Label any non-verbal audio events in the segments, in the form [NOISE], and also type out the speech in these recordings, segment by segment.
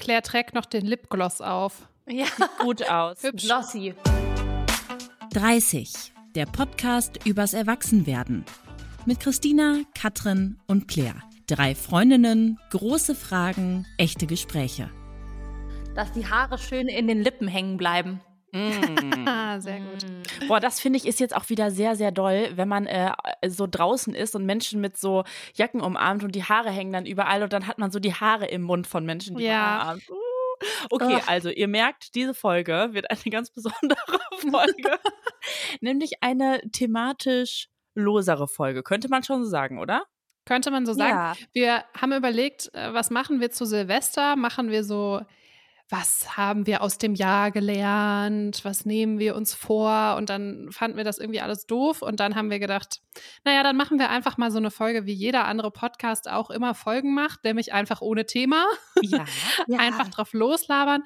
Claire trägt noch den Lipgloss auf. Ja. Sieht gut aus. Hübsch. Glossy. 30. Der Podcast übers Erwachsenwerden. Mit Christina, Katrin und Claire. Drei Freundinnen, große Fragen, echte Gespräche. Dass die Haare schön in den Lippen hängen bleiben. Mm. ah, [LAUGHS] sehr gut. Mm. Boah, das finde ich ist jetzt auch wieder sehr, sehr doll, wenn man äh, so draußen ist und Menschen mit so Jacken umarmt und die Haare hängen dann überall und dann hat man so die Haare im Mund von Menschen, die ja. man umarmt. Uh. Okay, also ihr merkt, diese Folge wird eine ganz besondere [LAUGHS] Folge. [LAUGHS] nämlich eine thematisch losere Folge, könnte man schon so sagen, oder? Könnte man so sagen. Ja. Wir haben überlegt, äh, was machen wir zu Silvester? Machen wir so was haben wir aus dem Jahr gelernt, was nehmen wir uns vor und dann fanden wir das irgendwie alles doof und dann haben wir gedacht, naja, dann machen wir einfach mal so eine Folge, wie jeder andere Podcast auch immer Folgen macht, nämlich einfach ohne Thema, ja, [LAUGHS] ja. einfach drauf loslabern.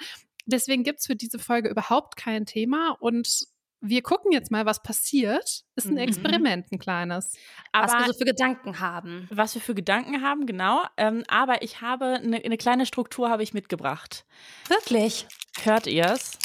Deswegen gibt es für diese Folge überhaupt kein Thema und wir gucken jetzt mal, was passiert. Ist ein Mhm. Experiment, ein kleines. Aber was wir so für Gedanken haben. was wir für Gedanken haben, genau. Ähm, aber ich habe eine, eine kleine Struktur habe ich mitgebracht. Wirklich? Hört ihr's?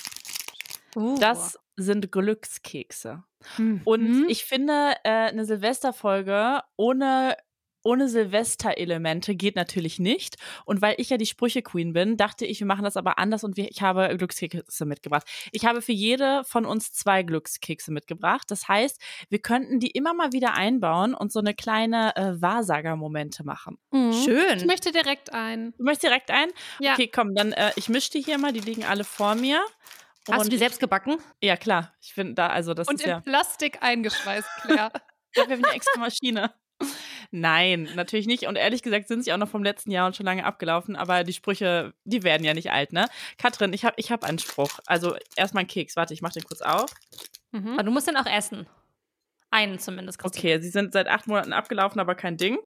Uh. Das sind Glückskekse. Mhm. Und ich finde, äh, eine Silvesterfolge ohne ohne Silvesterelemente geht natürlich nicht. Und weil ich ja die Sprüche-Queen bin, dachte ich, wir machen das aber anders und wir, ich habe Glückskekse mitgebracht. Ich habe für jede von uns zwei Glückskekse mitgebracht. Das heißt, wir könnten die immer mal wieder einbauen und so eine kleine äh, Wahrsager-Momente machen. Mhm. Schön. Ich möchte direkt ein. Du möchtest direkt ein? Ja. Okay, komm, dann äh, ich mische die hier mal, die liegen alle vor mir. Hast du die selbst gebacken? Ja, klar. Ich finde da, also das Und ist in ja. Plastik eingeschweißt, Claire. [LAUGHS] Dafür habe ich eine extra Maschine. Nein, natürlich nicht. Und ehrlich gesagt sind sie auch noch vom letzten Jahr und schon lange abgelaufen. Aber die Sprüche, die werden ja nicht alt, ne? Katrin, ich habe ich hab einen Spruch. Also erstmal einen Keks. Warte, ich mache den kurz auf. mhm. Aber du musst den auch essen. Einen zumindest, Christine. Okay, sie sind seit acht Monaten abgelaufen, aber kein Ding.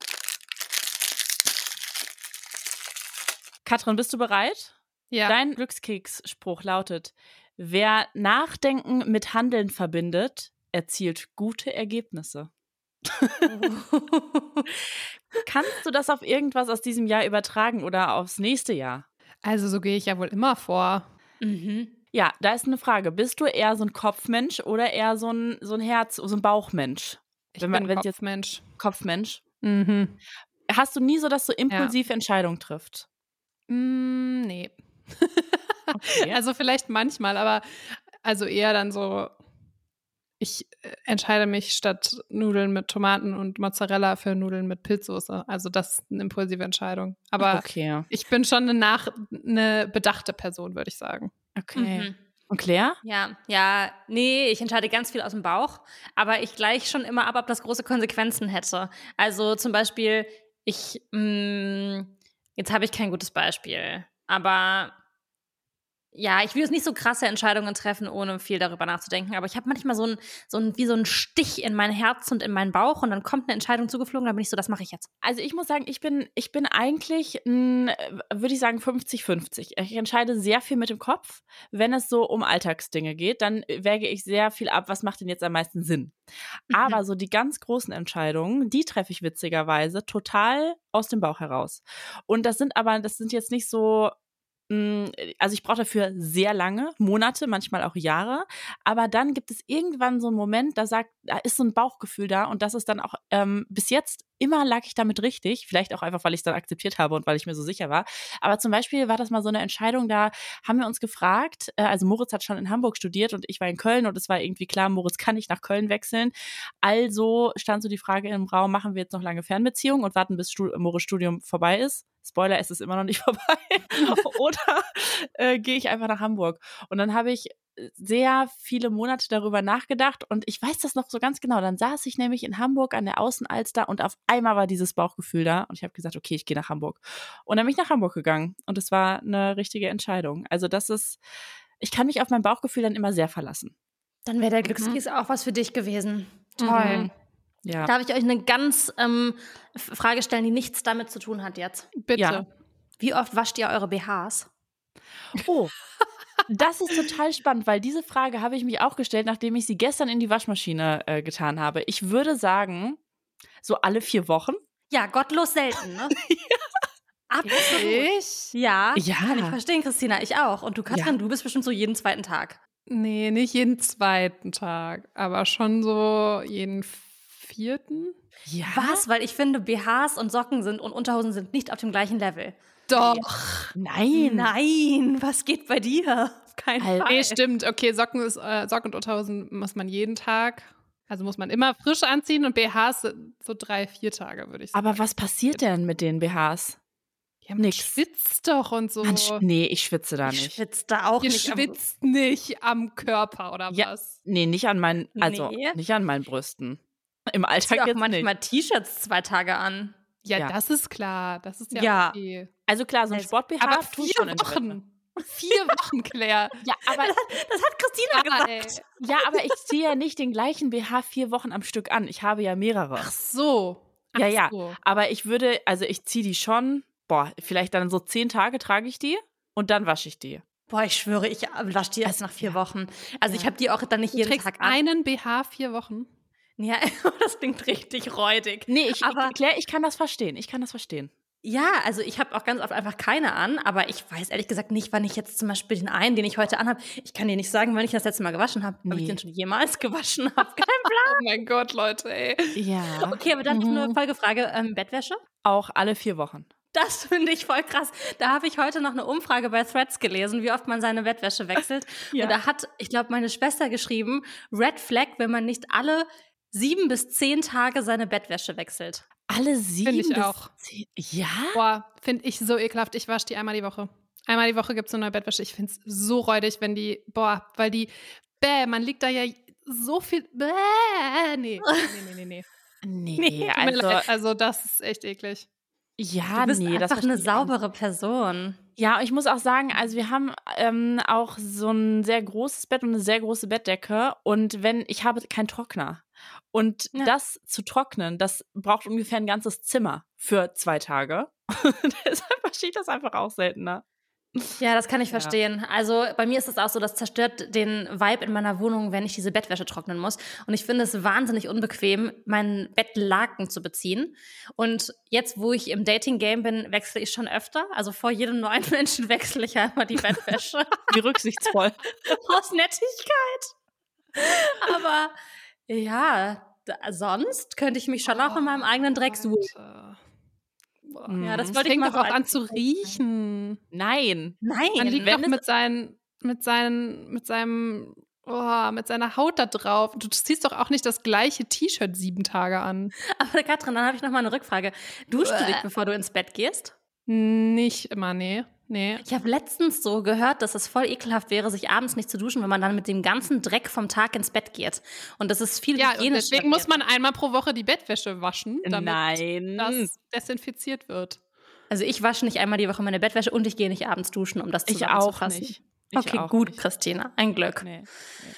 Katrin, bist du bereit? Ja. Dein Glückskeksspruch lautet: Wer Nachdenken mit Handeln verbindet, erzielt gute Ergebnisse. [LAUGHS] Kannst du das auf irgendwas aus diesem Jahr übertragen oder aufs nächste Jahr? Also so gehe ich ja wohl immer vor. Mhm. Ja, da ist eine Frage. Bist du eher so ein Kopfmensch oder eher so ein, so ein Herz, so ein Bauchmensch? Ich Wenn man- bin wenn's jetzt- Kopfmensch. Kopfmensch. Mhm. Hast du nie so, dass du impulsiv Entscheidungen trifft? Mm, nee. [LAUGHS] Okay. Also vielleicht manchmal, aber also eher dann so, ich äh, entscheide mich statt Nudeln mit Tomaten und Mozzarella für Nudeln mit Pilzsoße. Also das ist eine impulsive Entscheidung. Aber okay. ich bin schon eine, nach, eine bedachte Person, würde ich sagen. Okay. Mhm. Und Claire? Ja, ja, nee, ich entscheide ganz viel aus dem Bauch, aber ich gleich schon immer ab, ob das große Konsequenzen hätte. Also zum Beispiel, ich, mh, jetzt habe ich kein gutes Beispiel, aber ja, ich will jetzt nicht so krasse Entscheidungen treffen, ohne viel darüber nachzudenken, aber ich habe manchmal so ein, so ein, wie so ein Stich in mein Herz und in meinen Bauch und dann kommt eine Entscheidung zugeflogen, dann bin ich so, das mache ich jetzt. Also ich muss sagen, ich bin, ich bin eigentlich, würde ich sagen, 50-50. Ich entscheide sehr viel mit dem Kopf. Wenn es so um Alltagsdinge geht, dann wäge ich sehr viel ab, was macht denn jetzt am meisten Sinn. Mhm. Aber so die ganz großen Entscheidungen, die treffe ich witzigerweise total aus dem Bauch heraus. Und das sind aber, das sind jetzt nicht so, also ich brauche dafür sehr lange, Monate, manchmal auch Jahre. Aber dann gibt es irgendwann so einen Moment, da sagt, da ist so ein Bauchgefühl da und das ist dann auch ähm, bis jetzt immer lag ich damit richtig. Vielleicht auch einfach, weil ich es dann akzeptiert habe und weil ich mir so sicher war. Aber zum Beispiel war das mal so eine Entscheidung, da haben wir uns gefragt, äh, also Moritz hat schon in Hamburg studiert und ich war in Köln und es war irgendwie klar, Moritz kann nicht nach Köln wechseln. Also stand so die Frage im Raum, machen wir jetzt noch lange Fernbeziehungen und warten, bis Stu Moritz Studium vorbei ist? Spoiler, es ist immer noch nicht [LAUGHS] vorbei. [LAUGHS] Oder äh, gehe ich einfach nach Hamburg? Und dann habe ich sehr viele Monate darüber nachgedacht und ich weiß das noch so ganz genau. Dann saß ich nämlich in Hamburg an der Außenalster und auf einmal war dieses Bauchgefühl da und ich habe gesagt, okay, ich gehe nach Hamburg. Und dann bin ich nach Hamburg gegangen und es war eine richtige Entscheidung. Also das ist, ich kann mich auf mein Bauchgefühl dann immer sehr verlassen. Dann wäre der Mhm. Glückskeks auch was für dich gewesen. Toll. Mhm. Ja. Darf ich euch eine ganz ähm, Frage stellen, die nichts damit zu tun hat jetzt? Bitte. Ja. Wie oft wascht ihr eure BHs? Oh, das ist total spannend, weil diese Frage habe ich mich auch gestellt, nachdem ich sie gestern in die Waschmaschine äh, getan habe. Ich würde sagen, so alle vier Wochen. Ja, gottlos selten, ne? [LAUGHS] Ich? Ja, Ja. kann ich verstehen, Christina, ich auch. Und du, Katrin, Ja. du bist bestimmt so jeden zweiten Tag. Nee, nicht jeden zweiten Tag, aber schon so jeden vierten. Ja. Was? Weil ich finde, BHs und Socken sind und Unterhosen sind nicht auf dem gleichen Level. Doch. Nein. Nein, was geht bei dir? Auf keinen Al- Fall. Nee, stimmt. Okay, Socken, ist, äh, Socken und Unterhosen muss man jeden Tag. Also muss man immer frisch anziehen und BHs so drei, vier Tage, würde ich sagen. Aber was passiert denn mit den BHs? ja, man nix. schwitzt doch und so. Man sch- nee, ich schwitze da ich nicht. schwitze da auch Ihr nicht. am- schwitzt nicht am Körper oder Ja. was? Nee, nicht an meinen, also Nee. nicht an meinen Brüsten. Im Ich Alltag auch jetzt manchmal. T-Shirts zwei Tage an. Ja, Ja. das ist klar. Das ist ja, Ja. okay. Also klar, so ein Also- Sport-BH Aber tut vier schon Wäsche. Wochen. Vier Wochen, Claire. [LAUGHS] Ja, aber, Das hat Christina Ja, gesagt. ey. ja, aber ich ziehe ja nicht den gleichen BH vier Wochen am Stück an. Ich habe ja mehrere. Ach so. Ach Ja, ja. So. Aber ich würde, also ich ziehe die schon, boah, vielleicht dann so zehn Tage trage ich die und dann wasche ich die. Boah, ich schwöre, ich wasche die erst nach vier Wochen. Also ich habe die auch dann nicht Du jeden Tag an. einen BH vier Wochen. Ja, [LAUGHS] das klingt richtig räudig. Nee, ich, Aber- ich, Claire, ich kann das verstehen. Ich kann das verstehen. Ja, also ich habe auch ganz oft einfach keine an, aber ich weiß ehrlich gesagt nicht, wann ich jetzt zum Beispiel den einen, den ich heute anhabe, ich kann dir nicht sagen, wann ich das letzte Mal gewaschen habe. Habe ich Nee. den schon jemals [LAUGHS] gewaschen? Hab keinen [LAUGHS] Plan. Oh mein Gott, Leute, ey. Ja. Okay, aber dann Mhm. nur Folgefrage, ähm, Bettwäsche? Auch alle vier Wochen. Das finde ich voll krass. Da habe ich heute noch eine Umfrage bei Threads gelesen, wie oft man seine Bettwäsche wechselt. [LAUGHS] Ja. Und da hat, ich glaube, meine Schwester geschrieben, Red Flag, wenn man nicht alle sieben bis zehn Tage seine Bettwäsche wechselt. Alle sieben ich bis auch. zehn. Ja? Boah, finde ich so ekelhaft. Ich wasche die einmal die Woche. Einmal die Woche gibt es eine neue Bettwäsche. Ich finde es so räudig, wenn die, boah, weil die, bäh, man liegt da ja so viel, bäh, nee, nee, nee, nee, nee. Nee, [LAUGHS] mir also, also das ist echt eklig. ja, Du bist nee, das einfach eine ich auch nicht. saubere Person. Ja, ich muss auch sagen, also wir haben ähm, auch so ein sehr großes Bett und eine sehr große Bettdecke. Und wenn, ich habe keinen Trockner. Und Ja. das zu trocknen, das braucht ungefähr ein ganzes Zimmer für zwei Tage. [LAUGHS] Deshalb ich das einfach auch seltener. Ja, das kann ich Ja. verstehen. Also bei mir ist es auch so, das zerstört den Vibe in meiner Wohnung, wenn ich diese Bettwäsche trocknen muss. Und ich finde es wahnsinnig unbequem, meinen Bettlaken zu beziehen. Und jetzt, wo ich im Dating-Game bin, wechsle ich schon öfter. Also vor jedem neuen [LAUGHS] Menschen wechsle ich einmal die Bettwäsche. [LAUGHS] Wie rücksichtsvoll. Aus Nettigkeit. Aber ja, da, sonst könnte ich mich schon auch in meinem eigenen Dreck suchen. Ja, das Das wollte ich fängt mal doch auch an zu riechen. Nein. Nein, Man liegt doch mit, seinen, mit, seinen, mit seinem, oh, mit seiner Haut da drauf. Du ziehst doch auch nicht das gleiche T-Shirt sieben Tage an. [LAUGHS] aber Katrin, dann habe ich noch mal eine Rückfrage. Duschst du dich, bevor du ins Bett gehst? Nicht immer, nee. Nee. Ich habe letztens so gehört, dass es voll ekelhaft wäre, sich abends nicht zu duschen, wenn man dann mit dem ganzen Dreck vom Tag ins Bett geht. Und das ist viel Ja, und deswegen muss man einmal pro Woche die Bettwäsche waschen, damit Nein. das desinfiziert wird. Also ich wasche nicht einmal die Woche meine Bettwäsche und ich gehe nicht abends duschen, um das Ich auch nicht. Ich okay, auch gut, nicht. Christina. Ein Glück. Nee, nee.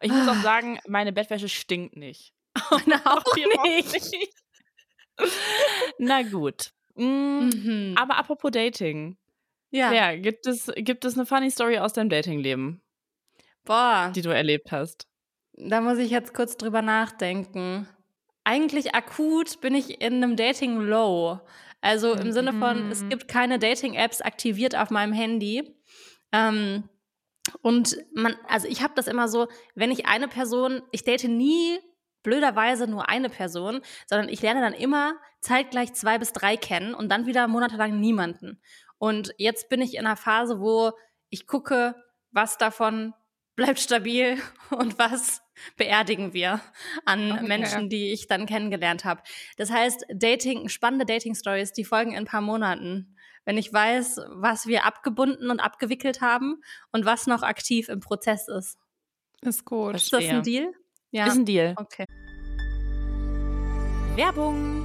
Ich muss auch sagen, meine Bettwäsche stinkt nicht. [LAUGHS] Na, [LAUGHS] auch auch nicht. [LAUGHS] Na gut. Mm, Mhm. Aber apropos Dating. Ja. Ja, gibt es, gibt es eine funny Story aus deinem Datingleben, Boah, die du erlebt hast? da muss ich jetzt kurz drüber nachdenken. Eigentlich akut bin ich in einem Dating-Low. Also im Sinne von, es Mhm. gibt keine Dating-Apps aktiviert auf meinem Handy. Ähm, und man, also ich habe das immer so, wenn ich eine Person, ich date nie blöderweise nur eine Person, sondern ich lerne dann immer zeitgleich zwei bis drei kennen und dann wieder monatelang niemanden. Und jetzt bin ich in einer Phase, wo ich gucke, was davon bleibt stabil [LAUGHS] und was beerdigen wir an Okay. Menschen, die ich dann kennengelernt habe. Das heißt, Dating, spannende Dating-Stories, die folgen in ein paar Monaten. Wenn ich weiß, was wir abgebunden und abgewickelt haben und was noch aktiv im Prozess ist. Ist gut. Das- Ist das ein Deal? Ja. Ist ein Deal. Okay. Werbung.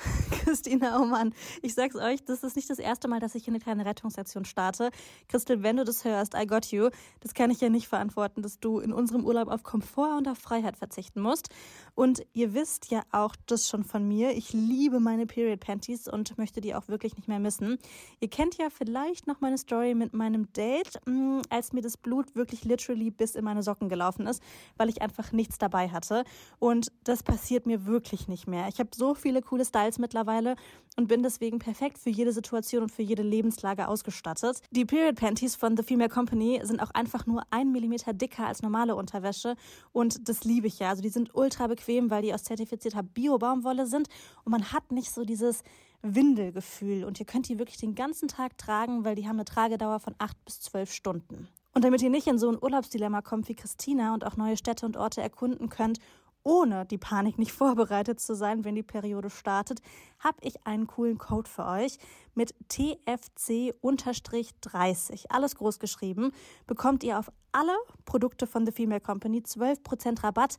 [LAUGHS] Christina, oh Mann, ich sag's euch, das ist nicht das erste Mal, dass ich hier eine kleine Rettungsaktion starte. Christel, wenn du das hörst, I got you. Das kann ich ja nicht verantworten, dass du in unserem Urlaub auf Komfort und auf Freiheit verzichten musst. Und ihr wisst ja auch das schon von mir. Ich liebe meine Period Panties und möchte die auch wirklich nicht mehr missen. Ihr kennt ja vielleicht noch meine Story mit meinem Date, mm, als mir das Blut wirklich literally bis in meine Socken gelaufen ist, weil ich einfach nichts dabei hatte. Und das passiert mir wirklich nicht mehr. Ich habe so viele coole Styles mittlerweile und bin deswegen perfekt für jede Situation und für jede Lebenslage ausgestattet. Die Period Panties von The Female Company sind auch einfach nur ein Millimeter dicker als normale Unterwäsche und das liebe ich ja. Also die sind ultra bequem, weil die aus zertifizierter Bio-Baumwolle sind und man hat nicht so dieses Windelgefühl und ihr könnt die wirklich den ganzen Tag tragen, weil die haben eine Tragedauer von acht bis zwölf Stunden. Und damit ihr nicht in so ein Urlaubsdilemma kommt wie Christina und auch neue Städte und Orte erkunden könnt ohne die Panik nicht [LAUGHS] vorbereitet zu sein, wenn die Periode startet, habe ich einen coolen Code für euch mit TFC-30. Alles groß geschrieben. Bekommt ihr auf alle Produkte von The Female Company 12% Rabatt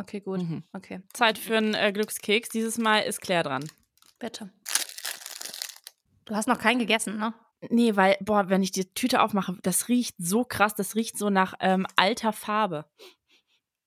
Okay, gut. Mhm. Okay. Zeit für einen äh, Glückskeks. Dieses Mal ist Claire dran. Bitte. Du hast noch keinen gegessen, ne? Nee, weil, boah, wenn ich die Tüte aufmache, das riecht so krass, das riecht so nach ähm, alter Farbe.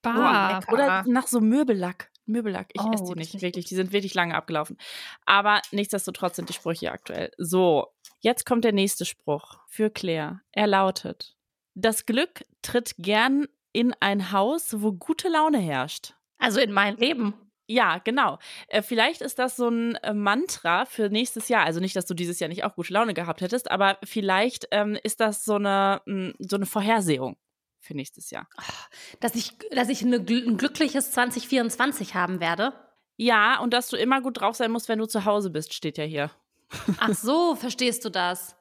Bah, boah, oder nach so Möbellack. Möbellack. Ich oh, esse die nicht, wirklich. Die sind wirklich lange abgelaufen. Aber nichtsdestotrotz sind die Sprüche aktuell. So, jetzt kommt der nächste Spruch für Claire. Er lautet: Das Glück tritt gern in ein Haus, wo gute Laune herrscht. Also in mein Leben. Ja, genau. Äh, vielleicht ist das so ein äh, Mantra für nächstes Jahr. Also nicht, dass du dieses Jahr nicht auch gute Laune gehabt hättest, aber vielleicht ähm, ist das so eine, mh, so eine Vorhersehung für nächstes Jahr. Dass ich, dass ich eine, ein glückliches 2024 haben werde. Ja, und dass du immer gut drauf sein musst, wenn du zu Hause bist, steht ja hier. Ach so, verstehst du das?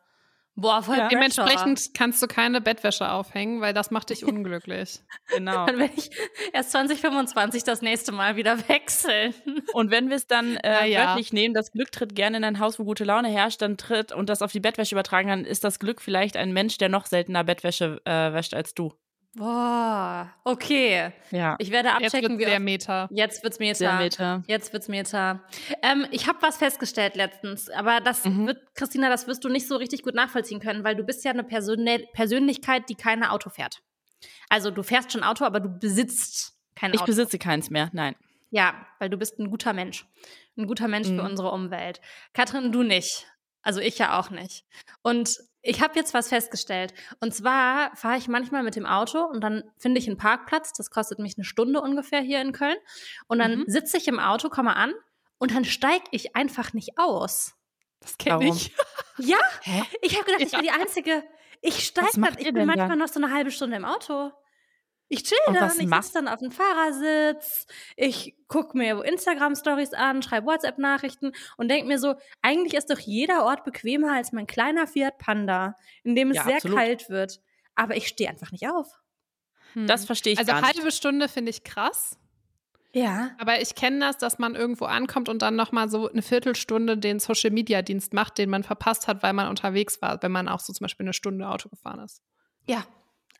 Boah, voll ja. Dementsprechend kannst du keine Bettwäsche aufhängen, weil das macht dich [LAUGHS] unglücklich. genau. Dann werde ich erst 2025 das nächste Mal wieder wechseln. Und wenn wir es dann äh, ja. wörtlich nehmen, das Glück tritt gerne in ein Haus, wo gute Laune herrscht, dann tritt und das auf die Bettwäsche übertragen, dann ist das Glück vielleicht ein Mensch, der noch seltener Bettwäsche äh, wäscht als du. Boah, okay. Ja. Ich werde abchecken, jetzt wird's wie. Meter. Jetzt wird's Meter. Sehr Meter. Jetzt wird's Meter. Ähm, ich habe was festgestellt letztens, aber das mhm. wird, Christina, das wirst du nicht so richtig gut nachvollziehen können, weil du bist ja eine Persön Persönlichkeit, die keine Auto fährt. Also du fährst schon Auto, aber du besitzt kein Auto. Ich besitze keins mehr, nein. Ja, weil du bist ein guter Mensch. Ein guter Mensch mhm. für unsere Umwelt. Katrin, du nicht. Also ich ja auch nicht. Und ich habe jetzt was festgestellt. Und zwar fahre ich manchmal mit dem Auto und dann finde ich einen Parkplatz. Das kostet mich eine Stunde ungefähr hier in Köln. Und dann mhm. sitze ich im Auto, komme an und dann steige ich einfach nicht aus. Das kenne ich. [LAUGHS] Ja, Hä? ich habe gedacht, ja. ich bin die Einzige. Ich steige dann, ich bin manchmal dann? noch so eine halbe Stunde im Auto. Ich chill und dann, ich sitze dann auf dem Fahrersitz, ich gucke mir Instagram-Stories an, schreibe WhatsApp-Nachrichten und denke mir so, eigentlich ist doch jeder Ort bequemer als mein kleiner Fiat Panda, in dem es ja, sehr absolut. kalt wird. Aber ich stehe einfach nicht auf. Hm. Das verstehe ich also gar nicht. Also halbe Stunde finde ich krass. Ja. Aber ich kenne das, dass man irgendwo ankommt und dann nochmal so eine Viertelstunde den Social-Media-Dienst macht, den man verpasst hat, weil man unterwegs war, wenn man auch so zum Beispiel eine Stunde Auto gefahren ist. Ja,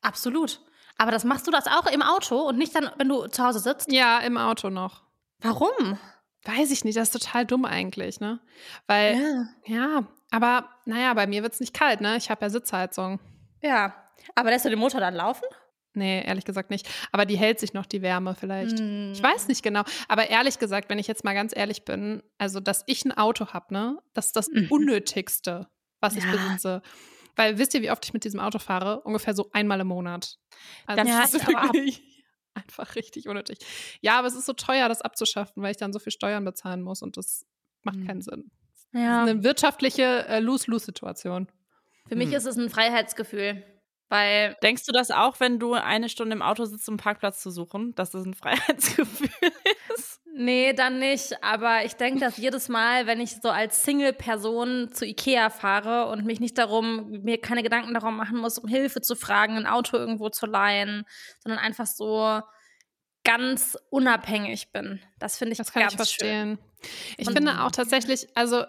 absolut. Aber das machst du das auch im Auto und nicht dann, wenn du zu Hause sitzt? Ja, im Auto noch. Warum? Weiß ich nicht, das ist total dumm eigentlich, ne? Weil, ja, ja aber naja, bei mir wird es nicht kalt, ne? Ich habe ja Sitzheizung. Ja, aber lässt du den Motor dann laufen? Nee, ehrlich gesagt nicht. Aber die hält sich noch die Wärme vielleicht. Mm. Ich weiß nicht genau. Aber ehrlich gesagt, wenn ich jetzt mal ganz ehrlich bin, also dass ich ein Auto habe, ne, das ist das mhm. Unnötigste, was ja. ich besitze. Weil wisst ihr, wie oft ich mit diesem Auto fahre? Ungefähr so einmal im Monat. Also [LAUGHS] das ist wirklich einfach richtig unnötig. Ja, aber es ist so teuer, das abzuschaffen, weil ich dann so viel Steuern bezahlen muss und das macht mhm. keinen Sinn. Ja. Das ist eine wirtschaftliche äh, Lose-Lose-Situation. Für mich hm. ist es ein Freiheitsgefühl. Weil Denkst du das auch, wenn du eine Stunde im Auto sitzt, um einen Parkplatz zu suchen, dass das ein [LAUGHS] Freiheitsgefühl ist? Nee, dann nicht. Aber ich denke, dass jedes Mal, wenn ich so als Single-Person zu Ikea fahre und mich nicht darum, mir keine Gedanken darum machen muss, um Hilfe zu fragen, ein Auto irgendwo zu leihen, sondern einfach so ganz unabhängig bin. Das finde ich das kann ganz ich verstehen. Schön. Ich Und- finde auch tatsächlich, also äh,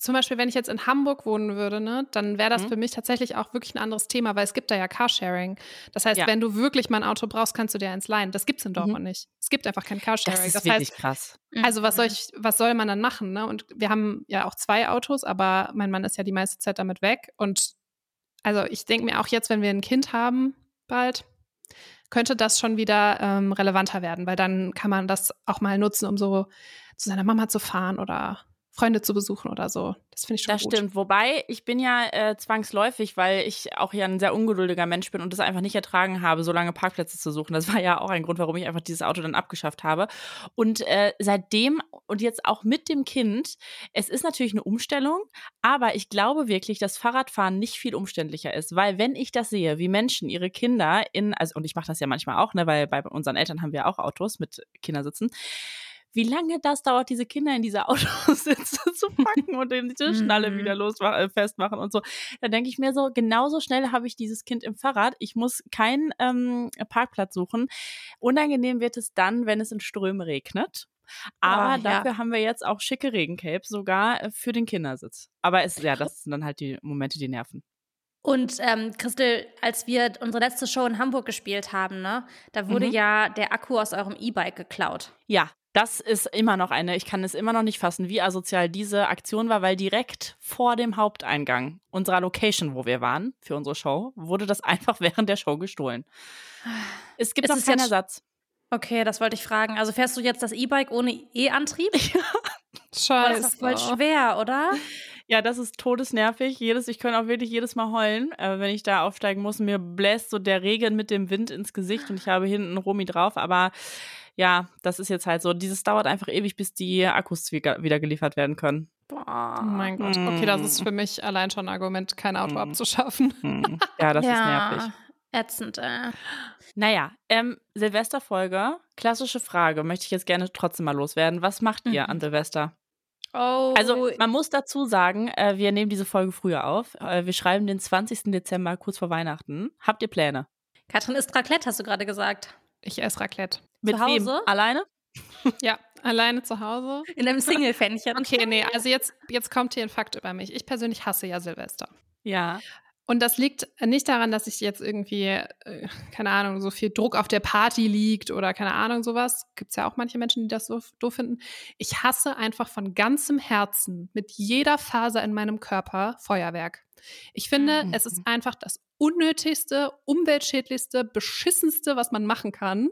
zum Beispiel, wenn ich jetzt in Hamburg wohnen würde, ne, dann wäre das Mhm. für mich tatsächlich auch wirklich ein anderes Thema, weil es gibt da ja Carsharing. Das heißt, Ja. wenn du wirklich mal ein Auto brauchst, kannst du dir eins leihen. Das gibt es in Dortmund nicht. Es gibt einfach kein Carsharing. Das ist das wirklich heißt, krass. also was soll Mhm. ich, was soll man dann machen? Ne? Und wir haben ja auch zwei Autos, aber mein Mann ist ja die meiste Zeit damit weg. Und also ich denke mir auch jetzt, wenn wir ein Kind haben, bald, könnte das schon wieder ähm, relevanter werden, weil dann kann man das auch mal nutzen, um so zu seiner Mama zu fahren oder Freunde zu besuchen oder so. Das finde ich schon Das gut. stimmt. Wobei, ich bin ja äh, zwangsläufig, weil ich auch ja ein sehr ungeduldiger Mensch bin und es einfach nicht ertragen habe, so lange Parkplätze zu suchen. Das [LAUGHS] war ja auch ein Grund, warum ich einfach dieses Auto dann abgeschafft habe. Und äh, seitdem und jetzt auch mit dem Kind, es ist natürlich eine Umstellung, aber ich glaube wirklich, dass Fahrradfahren nicht viel umständlicher ist, weil wenn ich das sehe, wie Menschen ihre Kinder in, also und ich mache das ja manchmal auch, ne, weil bei unseren Eltern haben wir auch Autos mit Kindersitzen wie lange das dauert, diese Kinder in diese [LAUGHS] Autositze zu packen und die Schnalle Mhm. wieder los äh, festmachen und so. Da denke ich mir so, genauso schnell habe ich dieses Kind im Fahrrad. Ich muss keinen ähm, Parkplatz suchen. Unangenehm wird es dann, wenn es in Strömen regnet. Aber ja. dafür haben wir jetzt auch schicke Regencapes, sogar äh, für den Kindersitz. Aber es, ja, das sind dann halt die Momente, die nerven. Und ähm, Christel, als wir unsere letzte Show in Hamburg gespielt haben, ne, da wurde Mhm. ja der Akku aus eurem E-Bike geklaut. Ja, das ist immer noch eine, ich kann es immer noch nicht fassen, wie asozial diese Aktion war, weil direkt vor dem Haupteingang unserer Location, wo wir waren, für unsere Show, wurde das [LAUGHS] einfach während der Show gestohlen. Es gibt Ist noch keinen Ersatz. Okay, das wollte ich fragen. Also fährst du jetzt das E-Bike ohne E-Antrieb? [LAUGHS] Das Scheiße. ist voll schwer, oder? Ja, das ist todesnervig. Jedes, ich könnte auch wirklich jedes Mal heulen, äh, wenn ich da aufsteigen muss. Mir bläst so der Regen mit dem Wind ins Gesicht und ich habe hinten Romi drauf. Aber ja, das ist jetzt halt so. Dieses dauert einfach ewig, bis die Akkus wieder geliefert werden können. Boah. Oh mein Gott. Okay, das ist Mm. für mich allein schon ein Argument, kein Auto Mm. abzuschaffen. Hm. Ja, das ist nervig. Ätzend, äh. Naja, ähm, Silvesterfolge, klassische Frage, möchte ich jetzt gerne trotzdem mal loswerden. Was macht ihr Mhm. an Silvester? Oh. Also, man muss dazu sagen, äh, wir nehmen diese Folge früher auf. Äh, wir schreiben den 20. Dezember, kurz vor Weihnachten. Habt ihr Pläne? Katrin isst Raclette, hast du gerade gesagt. Ich esse Raclette. Mit Zu wem? Hause? Alleine? [LAUGHS] Ja, alleine zu Hause. In einem Single-Fännchen. Okay, nee, also jetzt, jetzt kommt hier ein Fakt über mich. Ich persönlich hasse ja Silvester. Ja. Und das liegt nicht daran, dass ich jetzt irgendwie, äh, keine Ahnung, so viel Druck auf der Party liegt oder keine Ahnung, sowas. Gibt es ja auch manche Menschen, die das so doof finden. Ich hasse einfach von ganzem Herzen, mit jeder Faser in meinem Körper, Feuerwerk. Ich finde, Mhm. es ist einfach das unnötigste, umweltschädlichste, beschissenste, was man machen kann.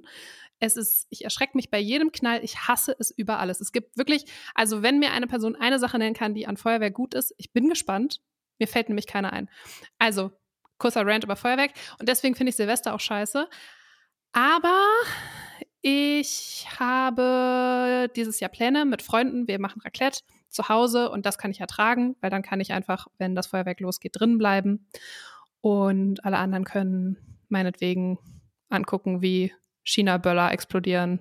Es ist, ich erschrecke mich bei jedem Knall. Ich hasse es über alles. Es gibt wirklich, also wenn mir eine Person eine Sache nennen kann, die an Feuerwerk gut ist, ich bin gespannt. Mir fällt nämlich keiner ein. Also, kurzer Rant über Feuerwerk. Und deswegen finde ich Silvester auch scheiße. Aber ich habe dieses Jahr Pläne mit Freunden. Wir machen Raclette zu Hause und das kann ich ertragen, weil dann kann ich einfach, wenn das Feuerwerk losgeht, drin bleiben. Und alle anderen können meinetwegen angucken, wie China-Böller explodieren.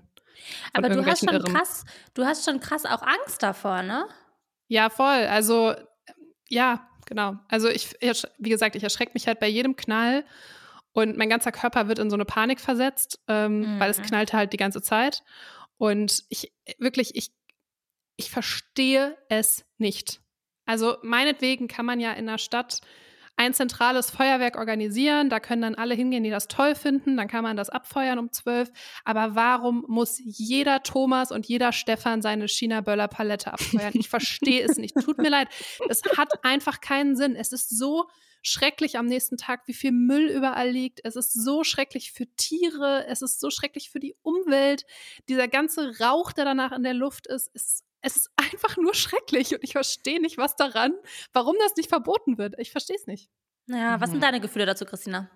Aber du hast schon Irren. krass, du hast schon krass auch Angst davor, ne? Ja, voll. Also, ja, genau. Also, ich, wie gesagt, ich erschrecke mich halt bei jedem Knall und mein ganzer Körper wird in so eine Panik versetzt, ähm, Mhm. weil es knallt halt die ganze Zeit. Und ich wirklich, ich, ich verstehe es nicht. Also, meinetwegen kann man ja in der Stadt ein zentrales Feuerwerk organisieren. Da können dann alle hingehen, die das toll finden. Dann kann man das abfeuern um zwölf. Aber warum muss jeder Thomas und jeder Stefan seine China-Böller-Palette abfeuern? Ich verstehe es nicht. Tut mir leid. Es hat einfach keinen Sinn. Es ist so schrecklich am nächsten Tag, wie viel Müll überall liegt. Es ist so schrecklich für Tiere. Es ist so schrecklich für die Umwelt. Dieser ganze Rauch, der danach in der Luft ist, ist es ist einfach nur schrecklich und ich verstehe nicht, was daran, warum das nicht verboten wird. Ich verstehe es nicht. Ja, was Mhm. sind deine Gefühle dazu, Christina?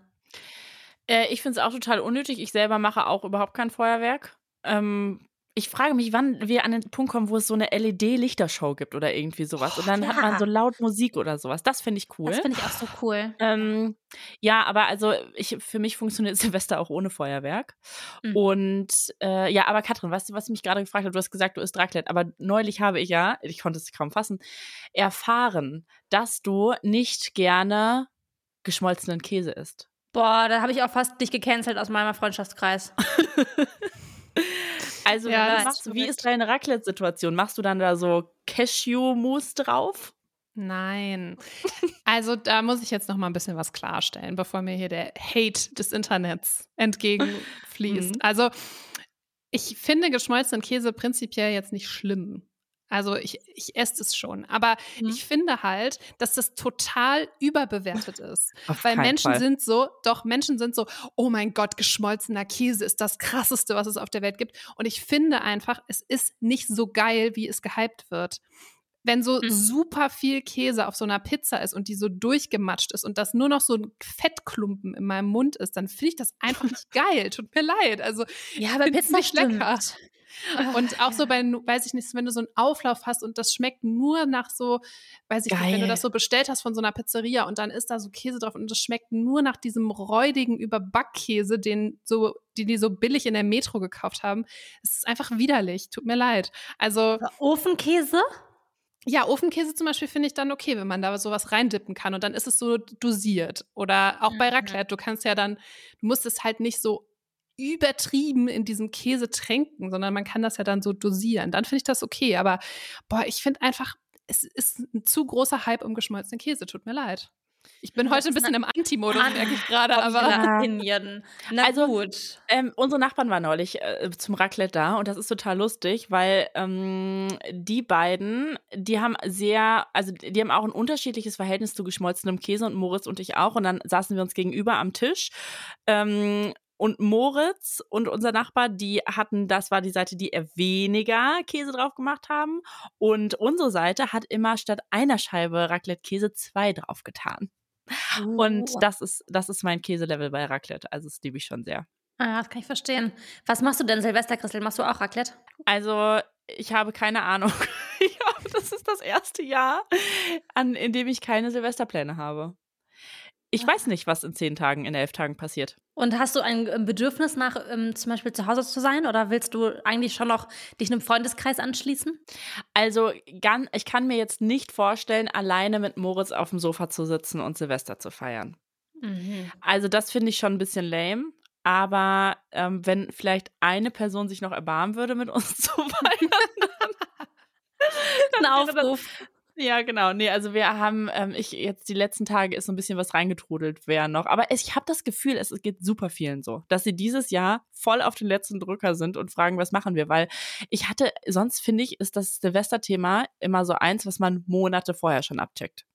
Äh, ich finde es auch total unnötig. Ich selber mache auch überhaupt kein Feuerwerk. Ähm, Ich frage mich, wann wir an den Punkt kommen, wo es so eine LED-Lichtershow gibt oder irgendwie sowas. Und dann ja. hat man so laut Musik oder sowas. Das finde ich cool. Das finde ich auch so cool. Ähm, ja, aber also ich, für mich funktioniert [LAUGHS] Silvester auch ohne Feuerwerk. Mhm. Und äh, ja, aber Katrin, weißt du, was ich mich gerade gefragt habe? Du hast gesagt, du isst Raclette, aber neulich habe ich ja, ich konnte es kaum fassen, erfahren, dass du nicht gerne geschmolzenen Käse isst. Boah, da habe ich auch fast dich gecancelt aus meinem Freundschaftskreis. [LAUGHS] Also, Ja, machst, ist wie ist deine Raclette-Situation? Machst du dann da so Cashew-Mousse drauf? Nein. Also da muss ich jetzt noch mal ein bisschen was klarstellen, bevor mir hier der Hate des Internets entgegenfließt. Mhm. Also ich finde geschmolzenen Käse prinzipiell jetzt nicht schlimm. Also ich, ich esse es schon. Aber Mhm. ich finde halt, dass das total überbewertet ist. Auf Weil Menschen Fall. sind so, doch Menschen sind so, oh mein Gott, geschmolzener Käse ist das krasseste, was es auf der Welt gibt. Und ich finde einfach, es ist nicht so geil, wie es gehypt wird. Wenn so Mhm. super viel Käse auf so einer Pizza ist und die so durchgematscht ist und das nur noch so ein Fettklumpen in meinem Mund ist, dann finde ich das einfach [LAUGHS] nicht geil. Tut mir leid. Also Ja, aber Pizza nicht lecker. [LAUGHS] und auch so bei, weiß ich nicht, wenn du so einen Auflauf hast und das schmeckt nur nach so, weiß ich nicht, wenn du Geil. das so bestellt hast von so einer Pizzeria und dann ist da so Käse drauf und das schmeckt nur nach diesem räudigen Überbackkäse, den so, die die so billig in der Metro gekauft haben. Es ist einfach widerlich. Tut mir leid. Also Ofenkäse? ja, Ofenkäse zum Beispiel finde ich dann okay, wenn man da sowas reindippen kann und dann ist es so dosiert. Oder auch bei Mhm. Raclette, du kannst ja dann, du musst es halt nicht so übertrieben in diesem Käse tränken, sondern man kann das ja dann so dosieren. Dann finde ich das okay. Aber boah, ich finde einfach, es ist ein zu großer Hype um geschmolzenen Käse. Tut mir leid. Ich bin Ja, heute ein bisschen im Anti-Modus, An- merke ich gerade, aber Opinion. Na Also, gut. Ähm, unsere Nachbarn waren neulich äh, zum Raclette da und das ist total lustig, weil ähm, die beiden, die haben sehr, also die haben auch ein unterschiedliches Verhältnis zu geschmolzenem Käse und Moritz und ich auch und dann saßen wir uns gegenüber am Tisch ähm, und Moritz und unser Nachbar, die hatten, das war die Seite, die eher weniger Käse drauf gemacht haben und unsere Seite hat immer statt einer Scheibe Raclette-Käse zwei drauf getan. Und Uh. das ist, das ist mein Käselevel bei Raclette. Also das liebe ich schon sehr. Ah, das kann ich verstehen. Was machst du denn, Silvester, Christel? Machst du auch Raclette? Also, ich habe keine Ahnung. [LAUGHS] Ich glaube, das ist das erste Jahr, an, in dem ich keine Silvesterpläne habe. Ich weiß nicht, was in zehn Tagen, in elf Tagen passiert. Und hast du ein Bedürfnis nach ähm, zum Beispiel zu Hause zu sein oder willst du eigentlich schon noch dich einem Freundeskreis anschließen? Also, gan- ich kann mir jetzt nicht vorstellen, alleine mit Moritz auf dem Sofa zu sitzen und Silvester zu feiern. Mhm. Also, das finde ich schon ein bisschen lame. Aber ähm, wenn vielleicht eine Person sich noch erbarmen würde, mit uns [LAUGHS] zu feiern, [LAUGHS] Ein wäre das- Aufruf. Ja, genau. Nee, also wir haben, ähm, ich jetzt die letzten Tage ist so ein bisschen was reingetrudelt wer noch. Aber ich habe das Gefühl, es, es geht super vielen so, dass sie dieses Jahr voll auf den letzten Drücker sind und fragen, was machen wir? Weil ich hatte, sonst finde ich, ist das Silvesterthema immer so eins, was man Monate vorher schon abcheckt.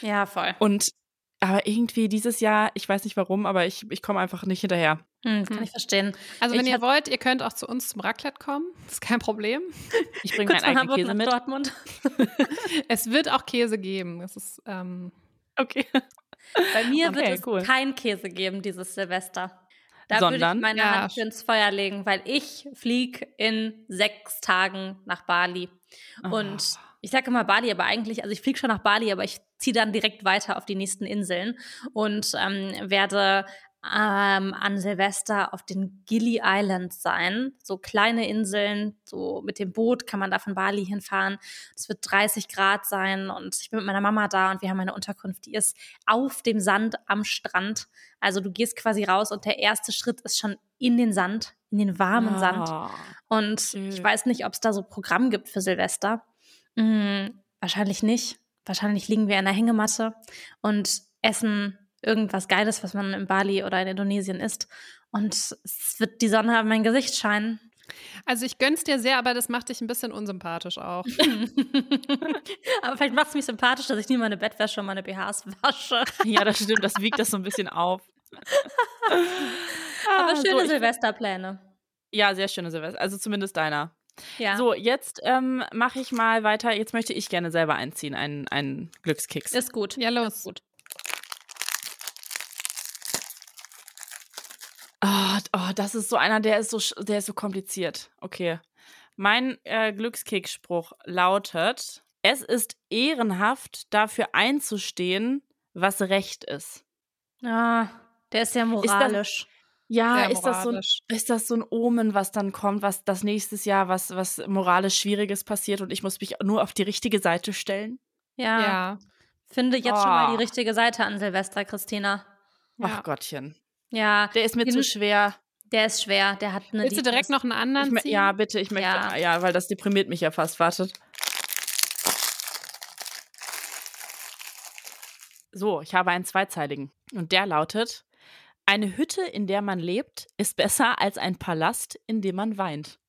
Ja, voll. Und aber irgendwie dieses Jahr, ich weiß nicht warum, aber ich, ich komme einfach nicht hinterher. Hm, das kann Hm. ich verstehen. also wenn Ich ihr wollt, ihr könnt auch zu uns zum Raclette kommen. Das ist kein Problem. [LAUGHS] Ich bringe meinen eigenen Käse mit. Dortmund. [LAUGHS] Es wird auch Käse geben. Das ist, ähm, Okay. [LAUGHS] Bei mir Okay, wird es cool. kein Käse geben dieses Silvester. Da würde Sondern? ich meine Ja. Hand für ins Feuer legen, weil ich fliege in sechs Tagen nach Bali. Und Ah. ich sage immer Bali, aber eigentlich, also ich fliege schon nach Bali, aber ich ziehe dann direkt weiter auf die nächsten Inseln und ähm, werde ähm, an Silvester auf den Gili Islands sein. So kleine Inseln, so mit dem Boot kann man da von Bali hinfahren. Es wird 30 Grad sein und ich bin mit meiner Mama da und wir haben eine Unterkunft, die ist auf dem Sand am Strand. Also du gehst quasi raus und der erste Schritt ist schon in den Sand, in den warmen Sand. Ah. Und Schön. ich weiß nicht, ob es da so Programm gibt für Silvester. Hm, wahrscheinlich nicht. Wahrscheinlich liegen wir in der Hängematte und essen irgendwas Geiles, was man in Bali oder in Indonesien isst. Und es wird die Sonne auf mein Gesicht scheinen. also ich gönn's dir sehr, aber das macht dich ein bisschen unsympathisch auch. [LAUGHS] Aber vielleicht macht es mich sympathisch, dass ich nie meine Bettwäsche und meine BHs wasche. Ja, das stimmt, das wiegt das so ein bisschen auf. [LAUGHS] Aber Ah, schöne so, Silvesterpläne. Ja, sehr schöne Silvester. Also zumindest deiner. Ja. So, jetzt ähm, mache ich mal weiter. Jetzt möchte ich gerne selber einziehen, einen, einen Glückskeks. Ist gut. Ja, los. Ist gut. Oh, oh, das ist so einer, der ist so, der ist so kompliziert. Okay. Mein äh, Glückskickspruch lautet: Es ist ehrenhaft, dafür einzustehen, was Recht ist. Ah, der ist ja moralisch. Ja, Sehr ist das, so ein, ist das so ein Omen, was dann kommt, was das nächstes Jahr, was, was moralisch Schwieriges passiert und ich muss mich nur auf die richtige Seite stellen? ja. Ja. Finde jetzt schon mal Oh. die richtige Seite an Silvester, Christina. ja. Ach Gottchen. Ja, Der ist mir Den- zu schwer. Der ist schwer. Der hat eine Willst du direkt noch einen Ich, anderen ziehen? ja, bitte, ich möchte. Ja. Ja. weil das deprimiert mich ja fast. Wartet. So, ich habe einen zweizeiligen. Und der lautet: Eine Hütte, in der man lebt, ist besser als ein Palast, in dem man weint. [LAUGHS]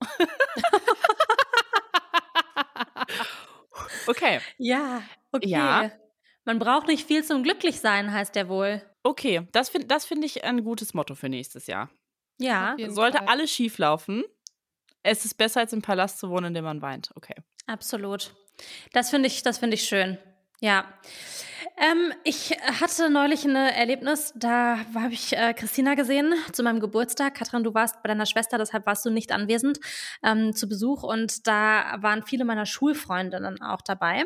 Okay, Ja, okay. Ja. Man braucht nicht viel zum Glücklichsein, heißt der wohl. okay. Das finde das find ich ein gutes Motto für nächstes Jahr. Ja, Sollte Fall. alles schief laufen, es ist besser als im Palast zu wohnen, in dem man weint. Okay. absolut. Das finde ich, das finde ich schön. Ja. Ähm, ich hatte neulich ein Erlebnis, da habe ich äh, Christina gesehen zu meinem Geburtstag. Katrin, du warst bei deiner Schwester, deshalb warst du nicht anwesend ähm, zu Besuch und da waren viele meiner Schulfreundinnen auch dabei.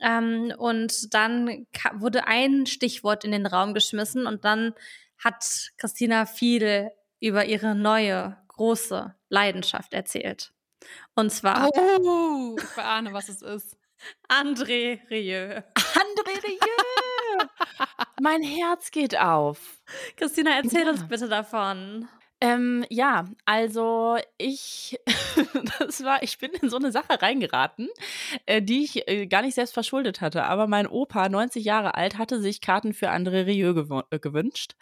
Ähm, und dann wurde ein Stichwort in den Raum geschmissen und dann hat Christina viel über ihre neue große Leidenschaft erzählt. Und zwar Oh, ich beahne, was es ist. [LAUGHS] André Rieu. André Rieu! mein Herz geht auf. Christina, erzähl Ja. uns bitte davon. Ähm, ja, also ich, [LAUGHS] das war, ich bin in so eine Sache reingeraten, äh, die ich äh, gar nicht selbst verschuldet hatte. Aber mein Opa, 90 Jahre alt, hatte sich Karten für André Rieu gewo- äh, gewünscht.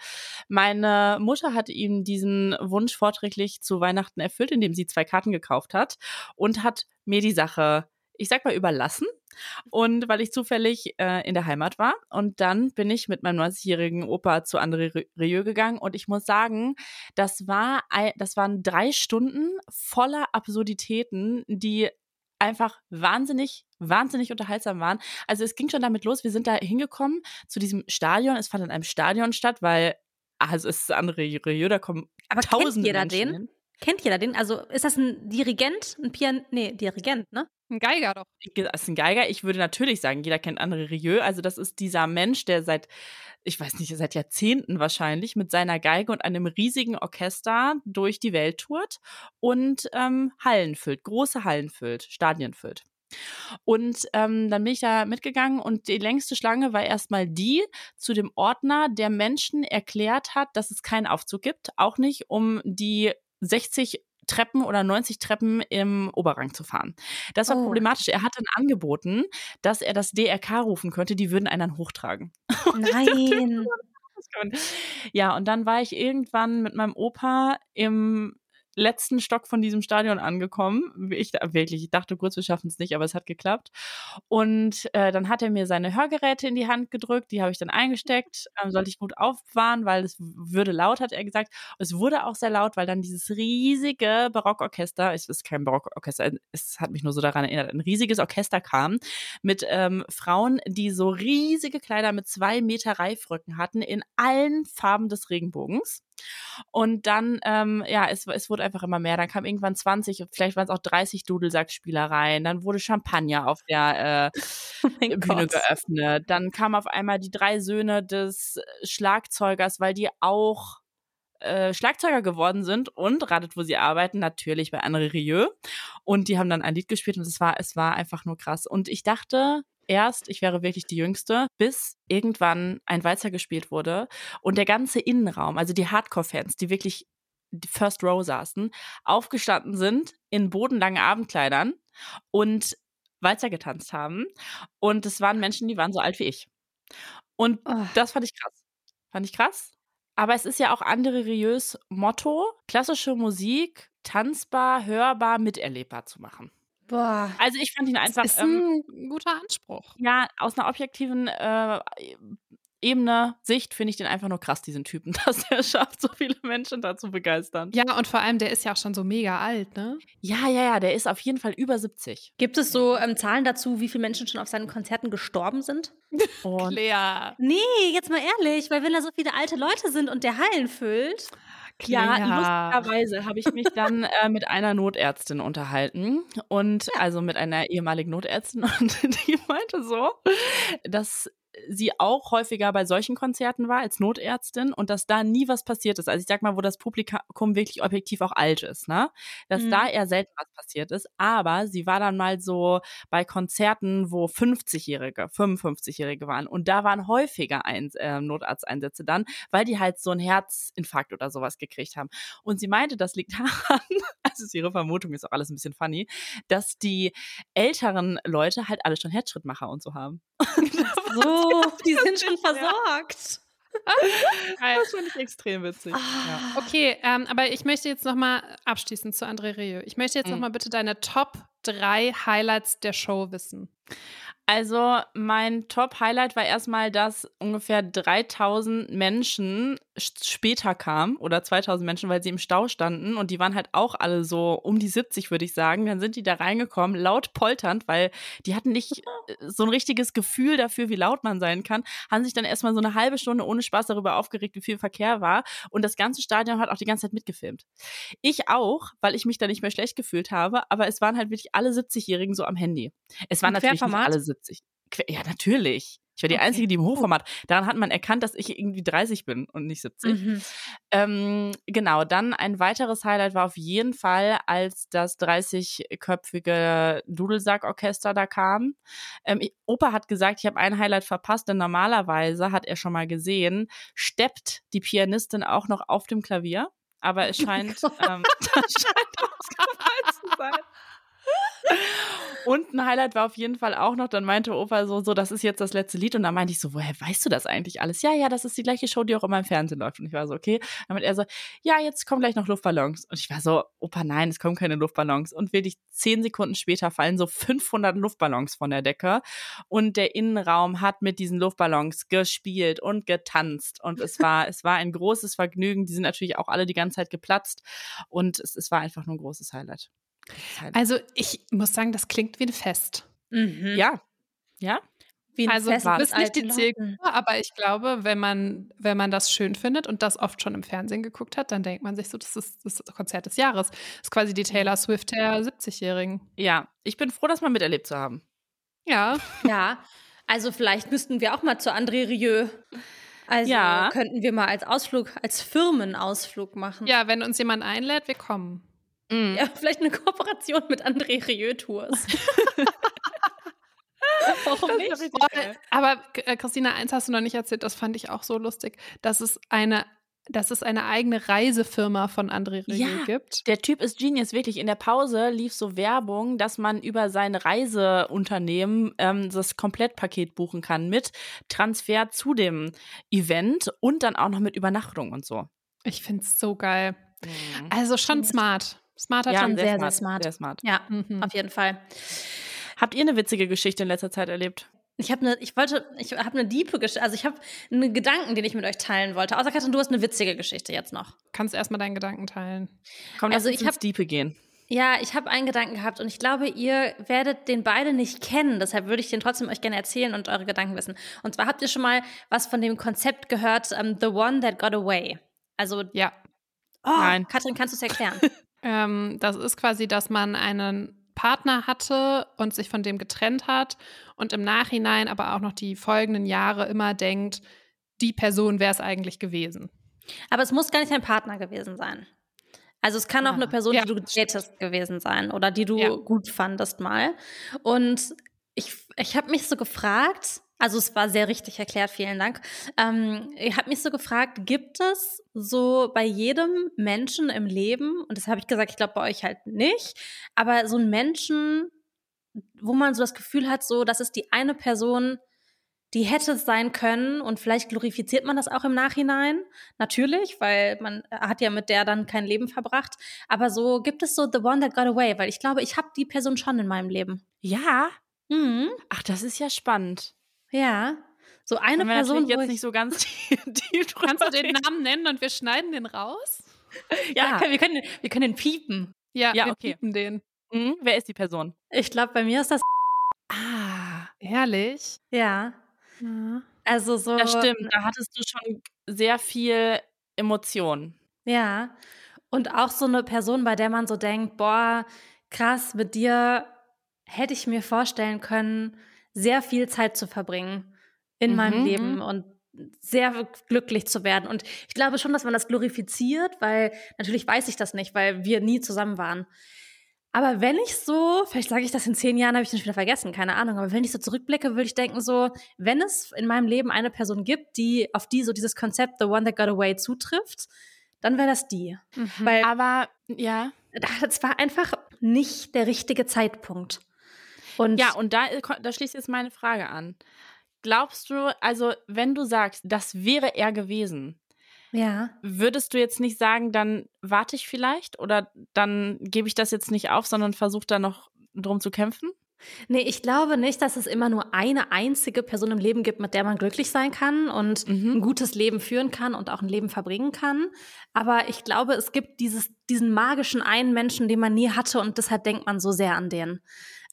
Meine Mutter hat ihm diesen Wunsch vorträglich zu Weihnachten erfüllt, indem sie zwei Karten gekauft hat und hat mir die Sache, ich sag mal, überlassen. Und weil ich zufällig äh, in der Heimat war. Und dann bin ich mit meinem 90-jährigen Opa zu André Rieu gegangen. Und ich muss sagen, das war das waren drei Stunden voller Absurditäten, die einfach wahnsinnig, wahnsinnig unterhaltsam waren. Also es ging schon damit los, wir sind da hingekommen zu diesem Stadion. Es fand in einem Stadion statt, weil, also es ist André Rieu, da kommen Aber tausende kennt jeder Menschen den? hin. Kennt jeder den? Also ist das ein Dirigent? Ein Pian... Nee, Dirigent, ne? Ein Geiger doch. Das ist ein Geiger. Ich würde natürlich sagen, jeder kennt André Rieu. Also das ist dieser Mensch, der seit, ich weiß nicht, seit Jahrzehnten wahrscheinlich mit seiner Geige und einem riesigen Orchester durch die Welt tourt und ähm, Hallen füllt, große Hallen füllt, Stadien füllt. Und ähm, dann bin ich da mitgegangen und die längste Schlange war erstmal die zu dem Ordner, der Menschen erklärt hat, dass es keinen Aufzug gibt, auch nicht um die 60 Treppen oder 90 Treppen im Oberrang zu fahren. Das war Oh. problematisch. Er hat dann angeboten, dass er das DRK rufen könnte, die würden einen dann hochtragen. [LAUGHS] Nein. Ja, und dann war ich irgendwann mit meinem Opa im letzten Stock von diesem Stadion angekommen. Ich wirklich, ich dachte kurz, wir schaffen es nicht, aber es hat geklappt. Und äh, dann hat er mir seine Hörgeräte in die Hand gedrückt, die habe ich dann eingesteckt, ähm, sollte ich gut aufbewahren, weil es würde laut, hat er gesagt. Es wurde auch sehr laut, weil dann dieses riesige Barockorchester, es ist kein Barockorchester, es hat mich nur so daran erinnert, ein riesiges Orchester kam mit ähm, Frauen, die so riesige Kleider mit zwei Meter Reifröcken hatten, in allen Farben des Regenbogens. Und dann, ähm, ja, es, es wurde einfach immer mehr. Dann kam irgendwann 20, vielleicht waren es auch 30 Dudelsackspielereien. Dann wurde Champagner auf der äh, [LAUGHS] Oh Bühne Gott. geöffnet. Dann kamen auf einmal die drei Söhne des Schlagzeugers, weil die auch äh, Schlagzeuger geworden sind und ratet, wo sie arbeiten, natürlich bei André Rieu. Und die haben dann ein Lied gespielt und es war, es war einfach nur krass. Und ich dachte erst, ich wäre wirklich die Jüngste, bis irgendwann ein Walzer gespielt wurde und der ganze Innenraum, also die Hardcore-Fans, die wirklich die First Row saßen, aufgestanden sind in bodenlangen Abendkleidern und Walzer getanzt haben. Und es waren Menschen, die waren so alt wie ich. Und Oh. das fand ich krass. Fand ich krass. Aber es ist ja auch André Rieus Motto, klassische Musik tanzbar, hörbar, miterlebbar zu machen. Boah. Also ich fand ihn Das einfach ist ähm, ein guter Anspruch. ja aus einer objektiven äh, Ebene, Sicht finde ich den einfach nur krass, diesen Typen, [LAUGHS] dass er schafft, so viele Menschen da zu begeistern. Ja, und vor allem, der ist ja auch schon so mega alt, ne? Ja, ja, ja, der ist auf jeden Fall über 70. Gibt es so ähm, Zahlen dazu, wie viele Menschen schon auf seinen Konzerten gestorben sind? [LAUGHS] Und Lea. Nee, jetzt mal ehrlich, weil wenn da so viele alte Leute sind und der Hallen füllt. Ja, [LAUGHS] lustigerweise habe ich mich dann äh, mit einer Notärztin unterhalten und also mit einer ehemaligen Notärztin [LAUGHS] und die meinte so, dass sie auch häufiger bei solchen Konzerten war als Notärztin und dass da nie was passiert ist. Also ich sag mal, wo das Publikum wirklich objektiv auch alt ist, ne? Dass Mhm. da eher selten was passiert ist. Aber sie war dann mal so bei Konzerten, wo 50-Jährige, 55-Jährige waren und da waren häufiger ein, äh, Notarzteinsätze dann, weil die halt so einen Herzinfarkt oder sowas gekriegt haben. Und sie meinte, das liegt daran, [LAUGHS] also ist ihre Vermutung, ist auch alles ein bisschen funny, dass die älteren Leute halt alle schon Herzschrittmacher und so haben. [LAUGHS] So, [LAUGHS] die sind schon versorgt. Geil. Das fand ich extrem witzig. Ja. Okay, ähm, aber ich möchte jetzt noch mal abschließend zu André Rieu. Ich möchte jetzt noch Mhm. mal bitte deine Top drei Highlights der Show wissen. Also mein Top-Highlight war erstmal, dass ungefähr 3000 Menschen sch- später kamen oder 2000 Menschen, weil sie im Stau standen und die waren halt auch alle so um die 70, würde ich sagen. Dann sind die da reingekommen, laut polternd, weil die hatten nicht [LAUGHS] äh, so ein richtiges Gefühl dafür, wie laut man sein kann, haben sich dann erstmal so eine halbe Stunde ohne Spaß darüber aufgeregt, wie viel Verkehr war und das ganze Stadion hat auch die ganze Zeit mitgefilmt. Ich auch, weil ich mich da nicht mehr schlecht gefühlt habe, aber es waren halt wirklich alle 70-Jährigen so am Handy. Es waren natürlich nicht alle 70. Que- Ja, natürlich. Ich war die Okay. Einzige, die im Hochformat. Daran hat man erkannt, dass ich irgendwie 30 bin und nicht 70. Mhm. Ähm, genau, dann ein weiteres Highlight war auf jeden Fall, als das 30-köpfige Dudelsack-Orchester da kam. Ähm, ich- Opa hat gesagt, ich habe ein Highlight verpasst, denn normalerweise hat er schon mal gesehen, steppt die Pianistin auch noch auf dem Klavier. Aber es [LAUGHS] scheint, ähm, [LAUGHS] das scheint ausgefallen [LAUGHS] zu sein. Und ein Highlight war auf jeden Fall auch noch, dann meinte Opa so, so, das ist jetzt das letzte Lied. Und dann meinte ich so, woher weißt du das eigentlich alles? Ja, ja, das ist die gleiche Show, die auch immer im Fernsehen läuft. Und ich war so, okay. Dann meinte er so, ja, jetzt kommen gleich noch Luftballons. Und ich war so, Opa, nein, es kommen keine Luftballons. Und wirklich zehn Sekunden später fallen so 500 Luftballons von der Decke. Und der Innenraum hat mit diesen Luftballons gespielt und getanzt. Und es war, [LAUGHS] es war ein großes Vergnügen. Die sind natürlich auch alle die ganze Zeit geplatzt. Und es, es war einfach nur ein großes Highlight. Also ich muss sagen, das klingt wie ein Fest. Mhm. Ja. Ja. Wie ein Also Fest du bist nicht die Zielgruppe, aber ich glaube, wenn man, wenn man das schön findet und das oft schon im Fernsehen geguckt hat, dann denkt man sich so, das ist das Konzert des Jahres. Das ist quasi die Taylor Swift der 70-Jährigen. Ja. Ich bin froh, das mal miterlebt zu haben. Ja. Ja, also vielleicht müssten wir auch mal zu André Rieu. Also Ja. könnten wir mal als Ausflug, als Firmenausflug machen. Ja, wenn uns jemand einlädt, wir kommen. Mhm. Ja, vielleicht eine Kooperation mit André Rieu Tours. [LAUGHS] Warum Das nicht? geil. aber äh, Christina, eins hast du noch nicht erzählt, das fand ich auch so lustig, dass es eine, dass es eine eigene Reisefirma von André Rieu Ja. gibt. Der Typ ist Genius, wirklich. In der Pause lief so Werbung, dass man über sein Reiseunternehmen ähm, das Komplettpaket buchen kann mit Transfer zu dem Event und dann auch noch mit Übernachtung und so. Ich finde es so geil. Also schon smart. Smarter Ja, Typ. sehr, sehr smart. Sehr smart. Ja, Mhm. auf jeden Fall. Habt ihr eine witzige Geschichte in letzter Zeit erlebt? Ich habe eine, ich wollte, ich habe eine diepe Geschichte, also ich habe einen Gedanken, den ich mit euch teilen wollte. Außer Katrin, du hast eine witzige Geschichte jetzt noch. Kannst erstmal deinen Gedanken teilen. Komm, lass Also uns ich ins hab- Diepe gehen. Ja, ich habe einen Gedanken gehabt und ich glaube, ihr werdet den beide nicht kennen. Deshalb würde ich den trotzdem euch gerne erzählen und eure Gedanken wissen. Und zwar habt ihr schon mal was von dem Konzept gehört, ähm, The One That Got Away. Also, Ja. oh, Nein. Katrin, kannst du es erklären? [LAUGHS] Ähm, das ist quasi, dass man einen Partner hatte und sich von dem getrennt hat und im Nachhinein aber auch noch die folgenden Jahre immer denkt, die Person wäre es eigentlich gewesen. Aber es muss gar nicht dein Partner gewesen sein. Also es kann auch Ah, eine Person, ja, die du datest gewesen sein oder die du Ja. gut fandest mal. Und ich, ich habe mich so gefragt, also es war sehr richtig erklärt, vielen Dank. Ähm, ich habe mich so gefragt, gibt es so bei jedem Menschen im Leben, und das habe ich gesagt, ich glaube bei euch halt nicht, aber so einen Menschen, wo man so das Gefühl hat, so, das ist die eine Person, die hätte es sein können und vielleicht glorifiziert man das auch im Nachhinein. Natürlich, weil man hat ja mit der dann kein Leben verbracht. Aber so gibt es so The One That Got Away, weil ich glaube, ich habe die Person schon in meinem Leben. Ja. Mhm. Ach, das ist ja spannend. Ja. So eine Person, jetzt ich, nicht so ganz [LAUGHS] tief drüber Kannst du den. Namen nennen und wir schneiden den raus? ja, Ja. wir können, wir können den piepen. Ja, Ja, wir okay. piepen den. Mhm, wer ist die Person? Ich glaube, bei mir ist das Ah, Ehrlich? ja. Ja. Also so. das stimmt. Da hattest du schon sehr viel Emotion. Ja. Und auch so eine Person, bei der man so denkt, boah, krass, mit dir hätte ich mir vorstellen können, sehr viel Zeit zu verbringen in Mhm, meinem Leben mhm. und sehr glücklich zu werden. Und ich glaube schon, dass man das glorifiziert, weil natürlich weiß ich das nicht, weil wir nie zusammen waren. Aber wenn ich so, vielleicht sage ich das in zehn Jahren, habe ich den schon wieder vergessen, keine Ahnung, aber wenn ich so zurückblicke, würde ich denken so, wenn es in meinem Leben eine Person gibt, die auf die so dieses Konzept The One That Got Away zutrifft, dann wäre das die. Weil Aber ja. [LAUGHS] das war einfach nicht der richtige Zeitpunkt. Und Ja, und da, da schließt jetzt meine Frage an. Glaubst du, also wenn du sagst, das wäre er gewesen, ja. würdest du jetzt nicht sagen, dann warte ich vielleicht oder dann gebe ich das jetzt nicht auf, sondern versuche da noch drum zu kämpfen? Nee, ich glaube nicht, dass es immer nur eine einzige Person im Leben gibt, mit der man glücklich sein kann und Mhm. ein gutes Leben führen kann und auch ein Leben verbringen kann. Aber ich glaube, es gibt dieses, diesen magischen einen Menschen, den man nie hatte und deshalb denkt man so sehr an den.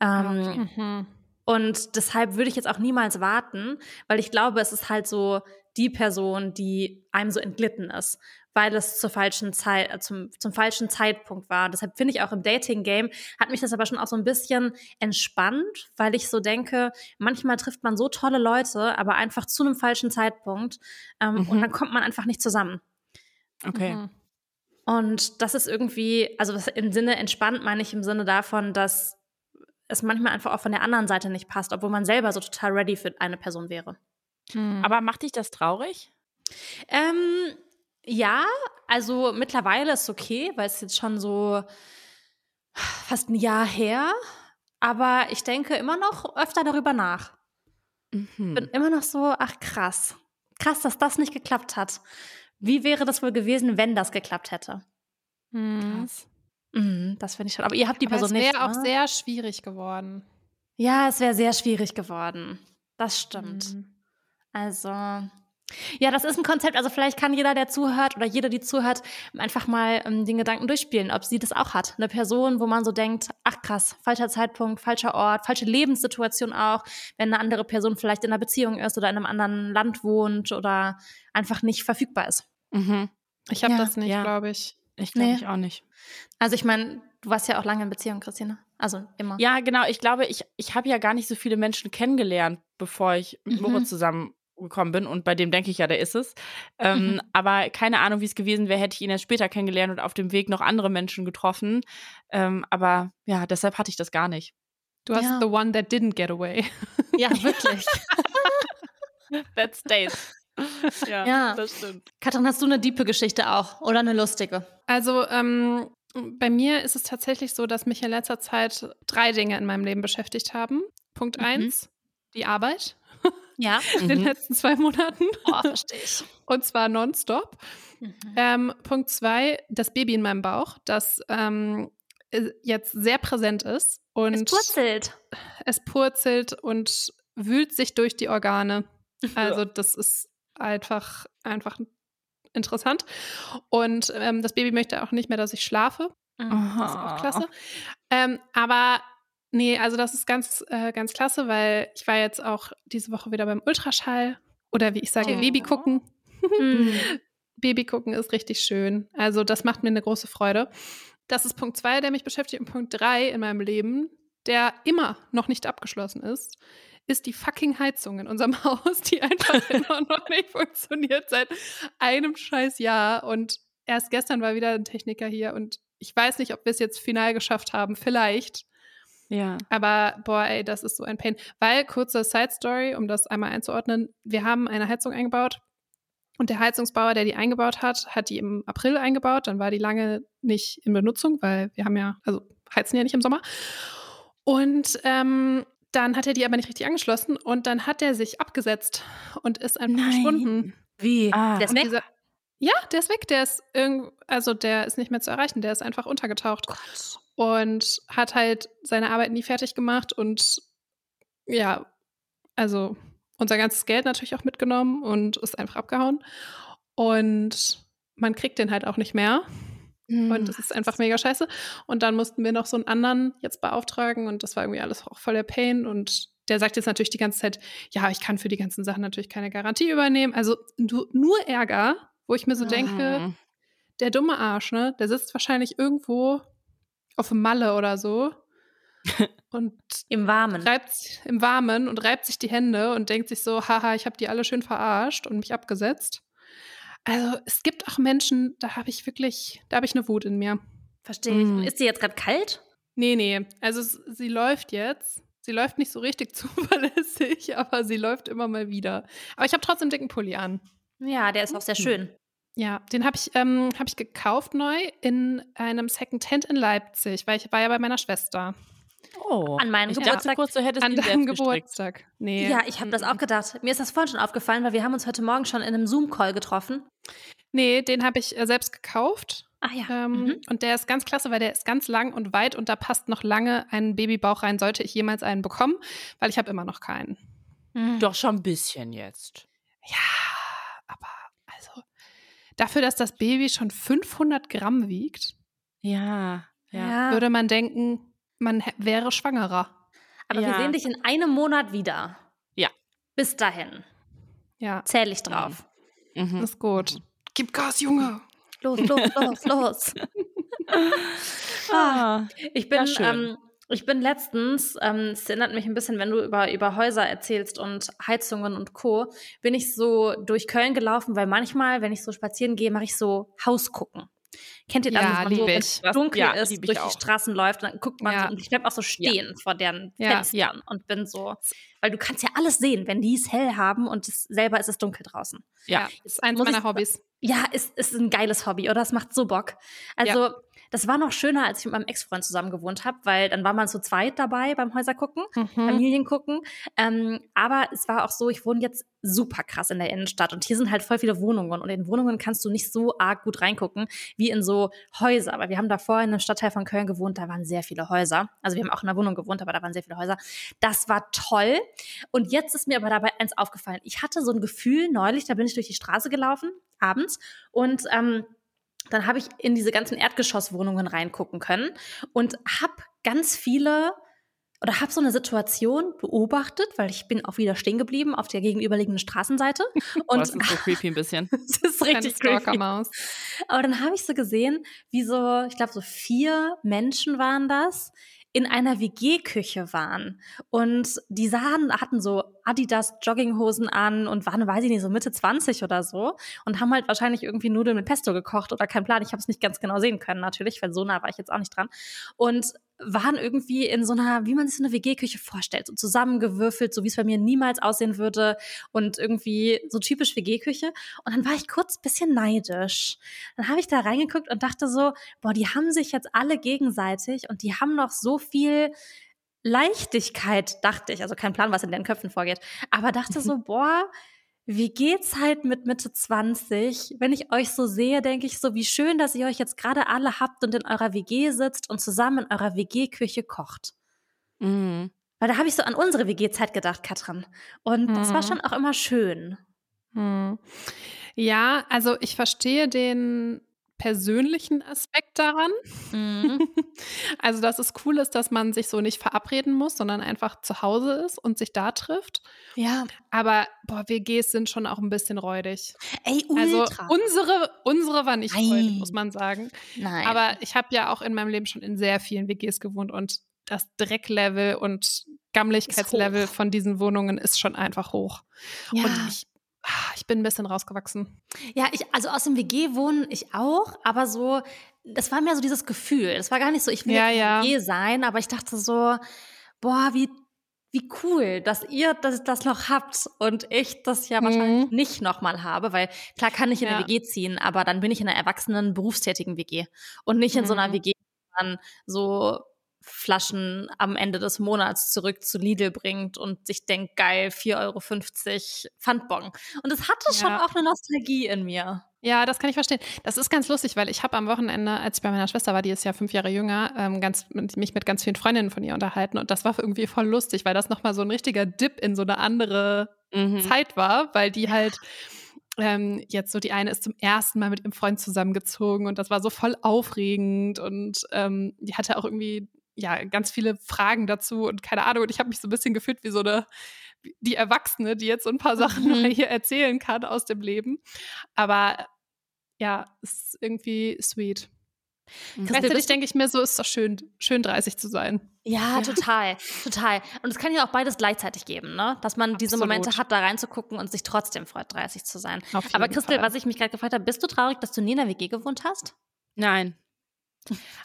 Ähm, Mhm. Und deshalb würde ich jetzt auch niemals warten, weil ich glaube, es ist halt so die Person, die einem so entglitten ist, weil es zur falschen Zeit, äh, zum, zum falschen Zeitpunkt war. Deshalb finde ich auch im Dating-Game hat mich das aber schon auch so ein bisschen entspannt, weil ich so denke, manchmal trifft man so tolle Leute, aber einfach zu einem falschen Zeitpunkt ähm, Mhm. und dann kommt man einfach nicht zusammen. Okay. Mhm. Und das ist irgendwie, also das im Sinne entspannt meine ich im Sinne davon, dass es manchmal einfach auch von der anderen Seite nicht passt, obwohl man selber so total ready für eine Person wäre. Mhm. Aber macht dich das traurig? Ähm, ja, also mittlerweile ist es okay, weil es jetzt schon so fast ein Jahr her. Aber ich denke immer noch öfter darüber nach. Mhm. Bin immer noch so, ach krass. Krass, dass das nicht geklappt hat. Wie wäre das wohl gewesen, wenn das geklappt hätte? Mhm. Krass. Mhm, das finde ich schon. Aber ihr habt die Aber Person es nicht. wäre auch ne? sehr schwierig geworden. Ja, es wäre sehr schwierig geworden. Das stimmt. Mhm. Also, ja, das ist ein Konzept. Also vielleicht kann jeder, der zuhört oder jeder, die zuhört, einfach mal ähm, den Gedanken durchspielen, ob sie das auch hat. Eine Person, wo man so denkt, ach krass, falscher Zeitpunkt, falscher Ort, falsche Lebenssituation auch, wenn eine andere Person vielleicht in einer Beziehung ist oder in einem anderen Land wohnt oder einfach nicht verfügbar ist. Mhm. Ich habe Ja, das nicht, ja. glaube ich. Ich glaube Nee. ich auch nicht. Also ich meine, du warst ja auch lange in Beziehung, Christine. Also immer. Ja, genau. Ich glaube, ich, ich habe ja gar nicht so viele Menschen kennengelernt, bevor ich mit Mhm. Moritz zusammengekommen bin. Und bei dem denke ich ja, der ist es. Ähm, Mhm. Aber keine Ahnung, wie es gewesen wäre, hätte ich ihn erst später kennengelernt und auf dem Weg noch andere Menschen getroffen. Ähm, aber ja, deshalb hatte ich das gar nicht. Du hast Ja. the one that didn't get away. Ja, wirklich. [LAUGHS] That stays. ja, Ja. das stimmt. Katrin, hast du eine diepe Geschichte auch oder eine lustige? Also ähm, bei mir ist es tatsächlich so, dass mich in letzter Zeit drei Dinge in meinem Leben beschäftigt haben. Punkt Mhm. eins, die Arbeit Ja. in den Mhm. letzten zwei Monaten. Oh, verstehe ich. [LAUGHS] Und zwar nonstop. Mhm. Ähm, Punkt zwei, das Baby in meinem Bauch, das ähm, äh, jetzt sehr präsent ist. Und Es purzelt. es purzelt und wühlt sich durch die Organe. [LAUGHS] Also das ist einfach, einfach interessant. Und ähm, das Baby möchte auch nicht mehr, dass ich schlafe. Das ist auch klasse. Ähm, aber nee, also das ist ganz, äh, ganz klasse, weil ich war jetzt auch diese Woche wieder beim Ultraschall oder wie ich sage, Oh. Baby gucken. Mhm. [LAUGHS] Baby gucken ist richtig schön. Also das macht mir eine große Freude. Das ist Punkt zwei, der mich beschäftigt. Und Punkt drei in meinem Leben, der immer noch nicht abgeschlossen ist, ist die fucking Heizung in unserem [LAUGHS] Haus, die einfach [LAUGHS] immer noch nicht funktioniert seit einem scheiß Jahr. Und erst gestern war wieder ein Techniker hier und ich weiß nicht, ob wir es jetzt final geschafft haben. Vielleicht. Ja. Aber boah, ey, das ist so ein Pain. Weil, kurze Side Story, um das einmal einzuordnen, wir haben eine Heizung eingebaut und der Heizungsbauer, der die eingebaut hat, hat die im April eingebaut. Dann war die lange nicht in Benutzung, weil wir haben ja, also heizen ja nicht im Sommer. Und ähm, dann hat er die aber nicht richtig angeschlossen und dann hat er sich abgesetzt und ist einfach verschwunden. Wie? Ah. Der ist weg. dieser- ja, der ist weg. Der ist irgend, also der ist nicht mehr zu erreichen. Der ist einfach untergetaucht und hat halt seine Arbeit nie fertig gemacht und ja, also unser ganzes Geld natürlich auch mitgenommen und ist einfach abgehauen. Und man kriegt den halt auch nicht mehr. Und das ist einfach mega scheiße. Und dann mussten wir noch so einen anderen jetzt beauftragen und das war irgendwie alles auch voll der Pain. Und der sagt jetzt natürlich die ganze Zeit, ja, ich kann für die ganzen Sachen natürlich keine Garantie übernehmen. Also du, nur Ärger, wo ich mir so denke, Mhm. der dumme Arsch, ne? Der sitzt wahrscheinlich irgendwo auf Malle oder so [LAUGHS] und Im Warmen. reibt im Warmen und reibt sich die Hände und denkt sich so, haha, ich habe die alle schön verarscht und mich abgesetzt. Also es gibt auch Menschen, da habe ich wirklich, da habe ich eine Wut in mir. Verstehe ich. Mm. Ist die jetzt gerade kalt? Nee, nee, also sie läuft jetzt. Sie läuft nicht so richtig [LAUGHS] zuverlässig, aber sie läuft immer mal wieder. Aber ich habe trotzdem dicken Pulli an. Ja, der ist auch sehr schön. Ja, den habe ich, ähm, hab ich gekauft neu in einem Second-Hand in Leipzig, weil ich war ja bei meiner Schwester. Oh. An meinem Geburtstag. kurz, du hättest An ihn deinem. Geburtstag. Nee. Ja, ich habe das auch gedacht. Mir ist das vorhin schon aufgefallen, weil wir haben uns heute Morgen schon in einem Zoom-Call getroffen. Nee, den habe ich äh, selbst gekauft. Ach ja. Ähm, Mhm. Und der ist ganz klasse, weil der ist ganz lang und weit und da passt noch lange ein Babybauch rein, sollte ich jemals einen bekommen, weil ich habe immer noch keinen. Mhm. Doch schon ein bisschen jetzt. Ja, aber dafür, dass das Baby schon 500 Gramm wiegt, Ja, ja. Würde man denken, man wäre schwangerer. Aber wir Ja. sehen dich in einem Monat wieder. Ja. Bis dahin. Ja, Zähle ich drauf. Mhm. ist gut. Gib Gas, Junge. Los, los, los, los. [LAUGHS] Ah. Ich bin, Ja, schön. ähm, ich bin letztens, ähm, es erinnert mich ein bisschen, wenn du über, über Häuser erzählst und Heizungen und Co., bin ich so durch Köln gelaufen, weil manchmal, wenn ich so spazieren gehe, mache ich so Hausgucken. Kennt ihr das, Ja, dass man so, wenn ich. es dunkel ja, ist, ich durch die auch. Straßen läuft, dann guckt man Ja. so und ich bleib auch so stehen vor deren Ja. Fenstern und bin so, weil du kannst ja alles sehen, wenn die es hell haben und es, selber ist es dunkel draußen. Ja. ist eins ich meiner sa- Hobbys. Ja, ist, ist ein geiles Hobby, oder? Es macht so Bock. Also, das war noch schöner, als ich mit meinem Ex-Freund zusammen gewohnt habe, weil dann war man zu zweit dabei beim Häusergucken, Mhm. Familien gucken. Ähm, aber es war auch so, ich wohne jetzt super krass in der Innenstadt und hier sind halt voll viele Wohnungen und in Wohnungen kannst du nicht so arg gut reingucken wie in so Häuser. Weil wir haben davor in einem Stadtteil von Köln gewohnt, da waren sehr viele Häuser. Also wir haben auch in einer Wohnung gewohnt, aber da waren sehr viele Häuser. Das war toll. Und jetzt ist mir aber dabei eins aufgefallen. Ich hatte so ein Gefühl neulich, da bin ich durch die Straße gelaufen, abends, und ähm, dann habe ich in diese ganzen Erdgeschosswohnungen reingucken können und habe ganz viele oder habe so eine Situation beobachtet, weil ich bin auch wieder stehen geblieben auf der gegenüberliegenden Straßenseite [LAUGHS] Und und das ist so creepy ein bisschen. [LAUGHS] das ist richtig creepy. Stalkermaus. Aber dann habe ich so gesehen, wie so, ich glaube, so vier Menschen waren das, in einer WG-Küche waren. Und die sahen, hatten so Adidas Jogginghosen an und waren, weiß ich nicht, so Mitte 20 oder so. Und haben halt wahrscheinlich irgendwie Nudeln mit Pesto gekocht oder kein Plan. Ich habe es nicht ganz genau sehen können, natürlich, weil so nah war ich jetzt auch nicht dran. Und waren irgendwie in so einer, wie man sich so eine WG-Küche vorstellt, so zusammengewürfelt, so wie es bei mir niemals aussehen würde und irgendwie so typisch WG-Küche. Und dann war ich kurz ein bisschen neidisch. Dann habe ich da reingeguckt und dachte so, boah, die haben sich jetzt alle gegenseitig und die haben noch so viel Leichtigkeit, dachte ich. Also kein Plan, was in deren Köpfen vorgeht. Aber dachte so, [LAUGHS] boah, wie geht's halt mit Mitte 20? Wenn ich euch so sehe, denke ich so, wie schön, dass ihr euch jetzt gerade alle habt und in eurer WG sitzt und zusammen in eurer WG-Küche kocht. Mhm. Weil da habe ich so an unsere WG-Zeit gedacht, Katrin. Und das war Mhm. schon auch immer schön. Hm. Ja, also ich verstehe den persönlichen Aspekt daran. Mhm. [LAUGHS] Also, dass es cool ist, dass man sich so nicht verabreden muss, sondern einfach zu Hause ist und sich da trifft. Ja. Aber boah, WGs sind schon auch ein bisschen räudig. Ey, Also ultra. unsere, unsere war nicht Nein. räudig, muss man sagen. Nein. Aber ich habe ja auch in meinem Leben schon in sehr vielen WGs gewohnt und das Drecklevel und hoch. von diesen Wohnungen ist schon einfach hoch. ja. Und ich, ich bin ein bisschen rausgewachsen. Ja, ich, also aus dem WG wohnen ich auch, aber so, das war mehr so dieses Gefühl. Das war gar nicht so, ich will Ja, ja. WG sein, aber ich dachte so, boah, wie, wie cool, dass ihr das, das noch habt und ich das ja wahrscheinlich Mhm. nicht nochmal habe, weil klar kann ich in eine Ja. WG ziehen, aber dann bin ich in einer erwachsenen, berufstätigen WG und nicht in so einer Mhm. WG, die man so Flaschen am Ende des Monats zurück zu Lidl bringt und sich denkt, geil, 4,50 Euro Pfandbon. Und es hatte schon Ja. auch eine Nostalgie in mir. Ja, das kann ich verstehen. Das ist ganz lustig, weil ich habe am Wochenende, als ich bei meiner Schwester war, die ist ja fünf Jahre jünger, ähm, ganz, mich mit ganz vielen Freundinnen von ihr unterhalten. Und das war irgendwie voll lustig, weil das nochmal so ein richtiger Dip in so eine andere Mhm. Zeit war, weil die halt ähm, jetzt so die eine ist zum ersten Mal mit ihrem Freund zusammengezogen und das war so voll aufregend und ähm, die hatte auch irgendwie ja ganz viele Fragen dazu und keine Ahnung und ich habe mich so ein bisschen gefühlt wie so eine die Erwachsene, die jetzt so ein paar Sachen [LAUGHS] Mhm. hier erzählen kann aus dem Leben, aber ja, ist irgendwie sweet. Christel, Gleichzeitig denke ich mir so, ist doch schön, schön 30 zu sein. Ja, total, total. Und es kann ja auch beides gleichzeitig geben, ne? Dass man diese Absolut. Momente hat, da reinzugucken und sich trotzdem freut, 30 zu sein. Aber Christel, Fall. was ich mich gerade gefragt habe, bist du traurig, dass du nie in der WG gewohnt hast? Nein.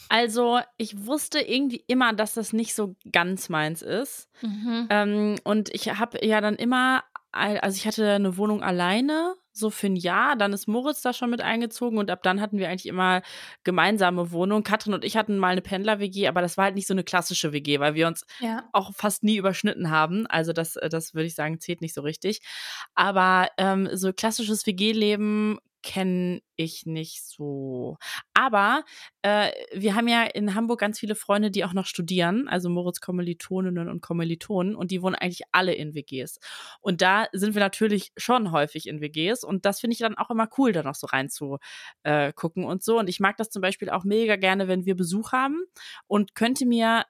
Also, ich wusste irgendwie immer, dass das nicht so ganz meins ist. Mhm. Ähm, und ich habe ja dann immer, al- also ich hatte eine Wohnung alleine, so für ein Jahr. Dann ist Moritz da schon mit eingezogen und ab dann hatten wir eigentlich immer gemeinsame Wohnungen. Katrin und ich hatten mal eine Pendler-WG, aber das war halt nicht so eine klassische WG, weil wir uns Ja. auch fast nie überschnitten haben. Also das, das würde ich sagen, zählt nicht so richtig. Aber ähm, so klassisches WG-Leben kenne ich nicht so. Aber äh, wir haben ja in Hamburg ganz viele Freunde, die auch noch studieren, also Moritz Kommilitoninnen und Kommilitonen, und die wohnen eigentlich alle in WGs. Und da sind wir natürlich schon häufig in WGs und das finde ich dann auch immer cool, da noch so rein zu äh, und so. Und ich mag das zum Beispiel auch mega gerne, wenn wir Besuch haben und könnte mir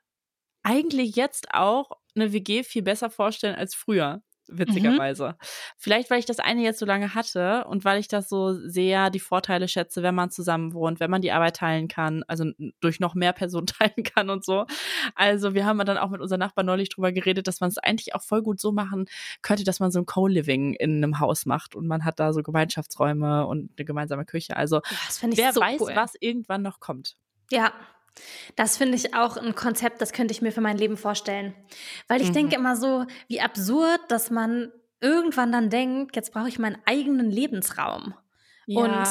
eigentlich jetzt auch eine WG viel besser vorstellen als früher. Witzigerweise. Vielleicht, weil ich das eine jetzt so lange hatte und weil ich das so sehr die Vorteile schätze, wenn man zusammen wohnt, wenn man die Arbeit teilen kann, also durch noch mehr Personen [LAUGHS] teilen kann und so. Also wir haben dann auch mit unserem Nachbarn neulich drüber geredet, dass man es eigentlich auch voll gut so machen könnte, dass man so ein Co-Living in einem Haus macht und man hat da so Gemeinschaftsräume und eine gemeinsame Küche. Also wer so weiß, cool. was irgendwann noch kommt. Ja, das finde ich auch ein Konzept, das könnte ich mir für mein Leben vorstellen. Weil ich Mhm. denke immer so, wie absurd, dass man irgendwann dann denkt, jetzt brauche ich meinen eigenen Lebensraum. Und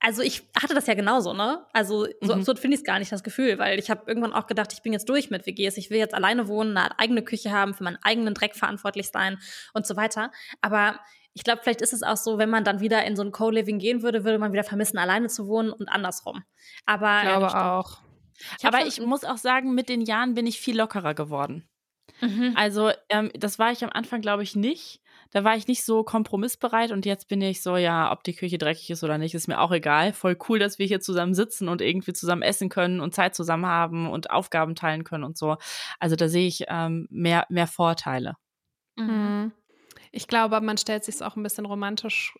also ich hatte das ja genauso, ne? Also so Mhm. absurd finde ich es gar nicht, das Gefühl, weil ich habe irgendwann auch gedacht, ich bin jetzt durch mit WGs. Ich will jetzt alleine wohnen, eine eigene Küche haben, für meinen eigenen Dreck verantwortlich sein und so weiter. Aber ich glaube, vielleicht ist es auch so, wenn man dann wieder in so ein Co-Living gehen würde, würde man wieder vermissen, alleine zu wohnen und andersrum. Aber Ich glaube ja, das auch. Ich Aber ich muss auch sagen, mit den Jahren bin ich viel lockerer geworden. Mhm. Also, ähm, das war ich am Anfang, glaube ich, nicht. Da war ich nicht so kompromissbereit und jetzt bin ich so, ja, ob die Küche dreckig ist oder nicht, ist mir auch egal. Voll cool, dass wir hier zusammen sitzen und irgendwie zusammen essen können und Zeit zusammen haben und Aufgaben teilen können und so. Also da sehe ich ähm, mehr, mehr Vorteile. Mhm. Mhm. Ich glaube, man stellt sich es auch ein bisschen romantischer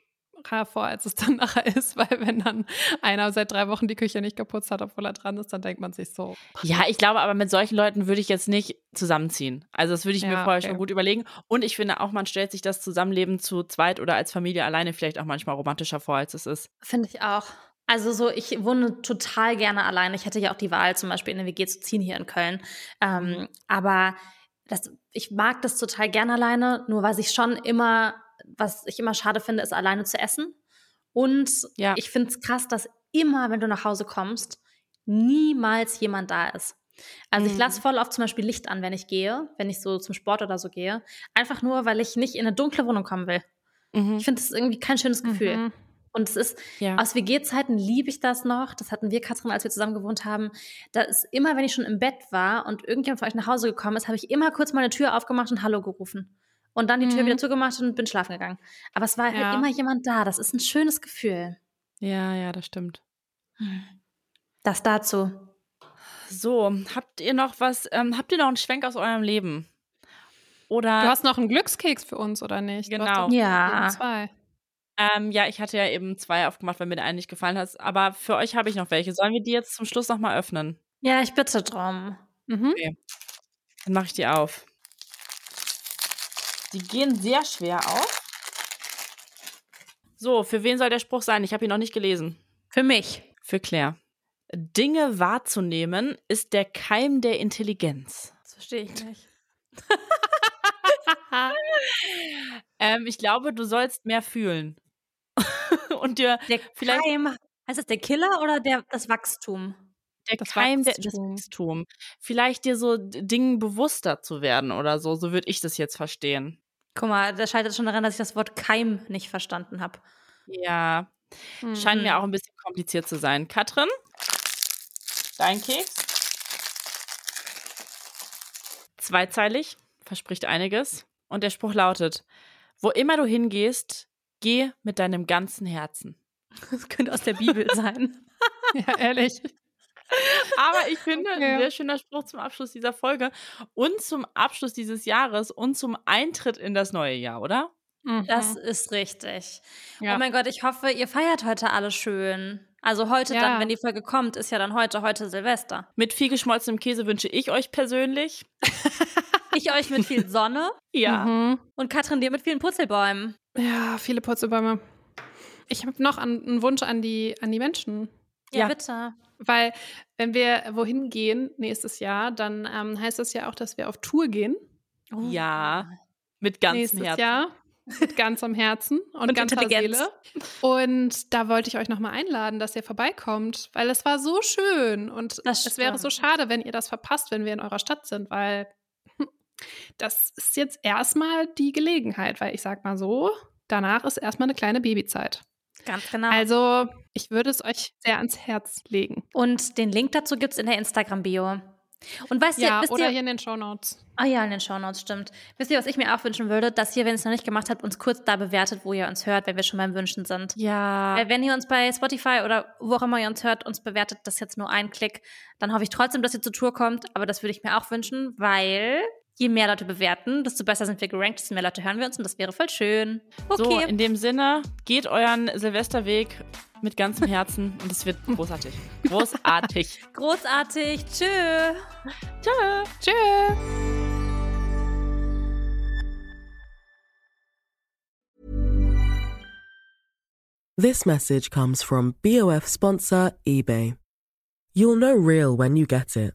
vor, als es dann [LAUGHS] nachher ist, weil wenn dann einer seit drei Wochen die Küche nicht geputzt hat, obwohl er dran ist, dann denkt man sich so. Ja, ich glaube aber, mit solchen Leuten würde ich jetzt nicht zusammenziehen. Also das würde ich mir Ja, vorher okay. schon gut überlegen. Und ich finde auch, man stellt sich das Zusammenleben zu zweit oder als Familie alleine vielleicht auch manchmal romantischer vor, als es ist. Finde ich auch. Also so, ich wohne total gerne alleine. Ich hätte ja auch die Wahl, zum Beispiel in eine WG zu ziehen hier in Köln. Ähm, aber das, ich mag das total gerne alleine, nur was ich schon immer, was ich immer schade finde, ist alleine zu essen. Und Ja. ich finde es krass, dass immer, wenn du nach Hause kommst, niemals jemand da ist. Also ich Mhm. lasse voll oft zum Beispiel Licht an, wenn ich gehe, wenn ich so zum Sport oder so gehe. Einfach nur, weil ich nicht in eine dunkle Wohnung kommen will. Ich finde das irgendwie kein schönes Gefühl. Mhm. Und es ist, Ja. aus WG-Zeiten liebe ich das noch. Das hatten wir, Katrin, als wir zusammen gewohnt haben. Da ist immer, wenn ich schon im Bett war und irgendjemand von euch nach Hause gekommen ist, habe ich immer kurz meine Tür aufgemacht und Hallo gerufen. Und dann die Tür Mhm. wieder zugemacht und bin schlafen gegangen. Aber es war Ja. halt immer jemand da. Das ist ein schönes Gefühl. Ja, ja, das stimmt. Das dazu. So, habt ihr noch was, ähm, habt ihr noch einen Schwenk aus eurem Leben? Oder Du hast noch einen Glückskeks für uns, oder nicht? Du hast Genau. Ja. Zwei. ähm, ja, ich hatte ja eben zwei aufgemacht, weil mir der eine nicht gefallen hat. Aber für euch habe ich noch welche. Sollen wir die jetzt zum Schluss nochmal öffnen? Ja, ich bitte drum. Mhm. Dann mache ich die auf. Die gehen sehr schwer auf. So, für wen soll der Spruch sein? Ich habe ihn noch nicht gelesen. Für mich. Für Claire. Dinge wahrzunehmen ist der Keim der Intelligenz. Das verstehe ich nicht. [LAUGHS] Ähm, ich glaube, du sollst mehr fühlen. [LAUGHS] Und dir Der Vielleicht- Keim, heißt das der Killer oder der, das Wachstum? Der Das Keim der, des Wachstum. Wachstum. Vielleicht dir so Dingen bewusster zu werden oder so. So würde ich das jetzt verstehen. Guck mal, das scheitert schon daran, dass ich das Wort Keim nicht verstanden habe. Ja, scheint Mhm. mir auch ein bisschen kompliziert zu sein. Katrin, dein Keks. Zweizeilig, verspricht einiges. Und der Spruch lautet: Wo immer du hingehst, geh mit deinem ganzen Herzen. Das könnte aus der Bibel sein. [LAUGHS] Ja, ehrlich. Aber ich finde, Okay. ein sehr schöner Spruch zum Abschluss dieser Folge und zum Abschluss dieses Jahres und zum Eintritt in das neue Jahr, oder? Mhm. Das ist richtig. Ja. Oh mein Gott, ich hoffe, ihr feiert heute alle schön. Also heute Ja. dann, wenn die Folge kommt, ist ja dann heute, heute Silvester. Mit viel geschmolzenem Käse wünsche ich euch persönlich. [LAUGHS] [LAUGHS] Ich euch mit viel Sonne Ja. Mhm. und Katrin dir mit vielen Purzelbäumen. Ja, viele Purzelbäume. Ich habe noch einen Wunsch an die, an die Menschen. Ja, Ja. bitte. Weil, wenn wir wohin gehen nächstes Jahr, dann ähm, heißt das ja auch, dass wir auf Tour gehen. Oh. Ja. Mit ganzem nächstes Herzen. Jahr. Mit ganzem Herzen und, [LAUGHS] Und ganzer. Seele. Und da wollte ich euch nochmal einladen, dass ihr vorbeikommt, weil es war so schön. Und Das es wäre so schade, wenn ihr das verpasst, wenn wir in eurer Stadt sind, weil [LAUGHS] das ist jetzt erstmal die Gelegenheit, weil ich sag mal so, danach ist erstmal eine kleine Babyzeit. Ganz genau. Also, ich würde es euch sehr ans Herz legen. und den Link dazu gibt es in der Instagram-Bio. Und weißt Ja, ihr, wisst oder ihr, hier in den Shownotes. Ah ja, in den Shownotes, stimmt. Wisst ihr, was ich mir auch wünschen würde? Dass ihr, wenn ihr es noch nicht gemacht habt, uns kurz da bewertet, wo ihr uns hört, wenn wir schon beim Wünschen sind. Ja. Weil wenn ihr uns bei Spotify oder wo auch immer ihr uns hört, uns bewertet, das ist jetzt nur ein Klick, dann hoffe ich trotzdem, dass ihr zur Tour kommt. Aber das würde ich mir auch wünschen, weil je mehr Leute bewerten, desto besser sind wir gerankt, desto mehr Leute hören wir uns und das wäre voll schön. So, Okay. in dem Sinne, geht euren Silvesterweg mit ganzem Herzen und es wird großartig. [LAUGHS] Großartig. Großartig. Tschö. Tschö. Tschüss. This message comes from BOF sponsor eBay. You'll know real when you get it.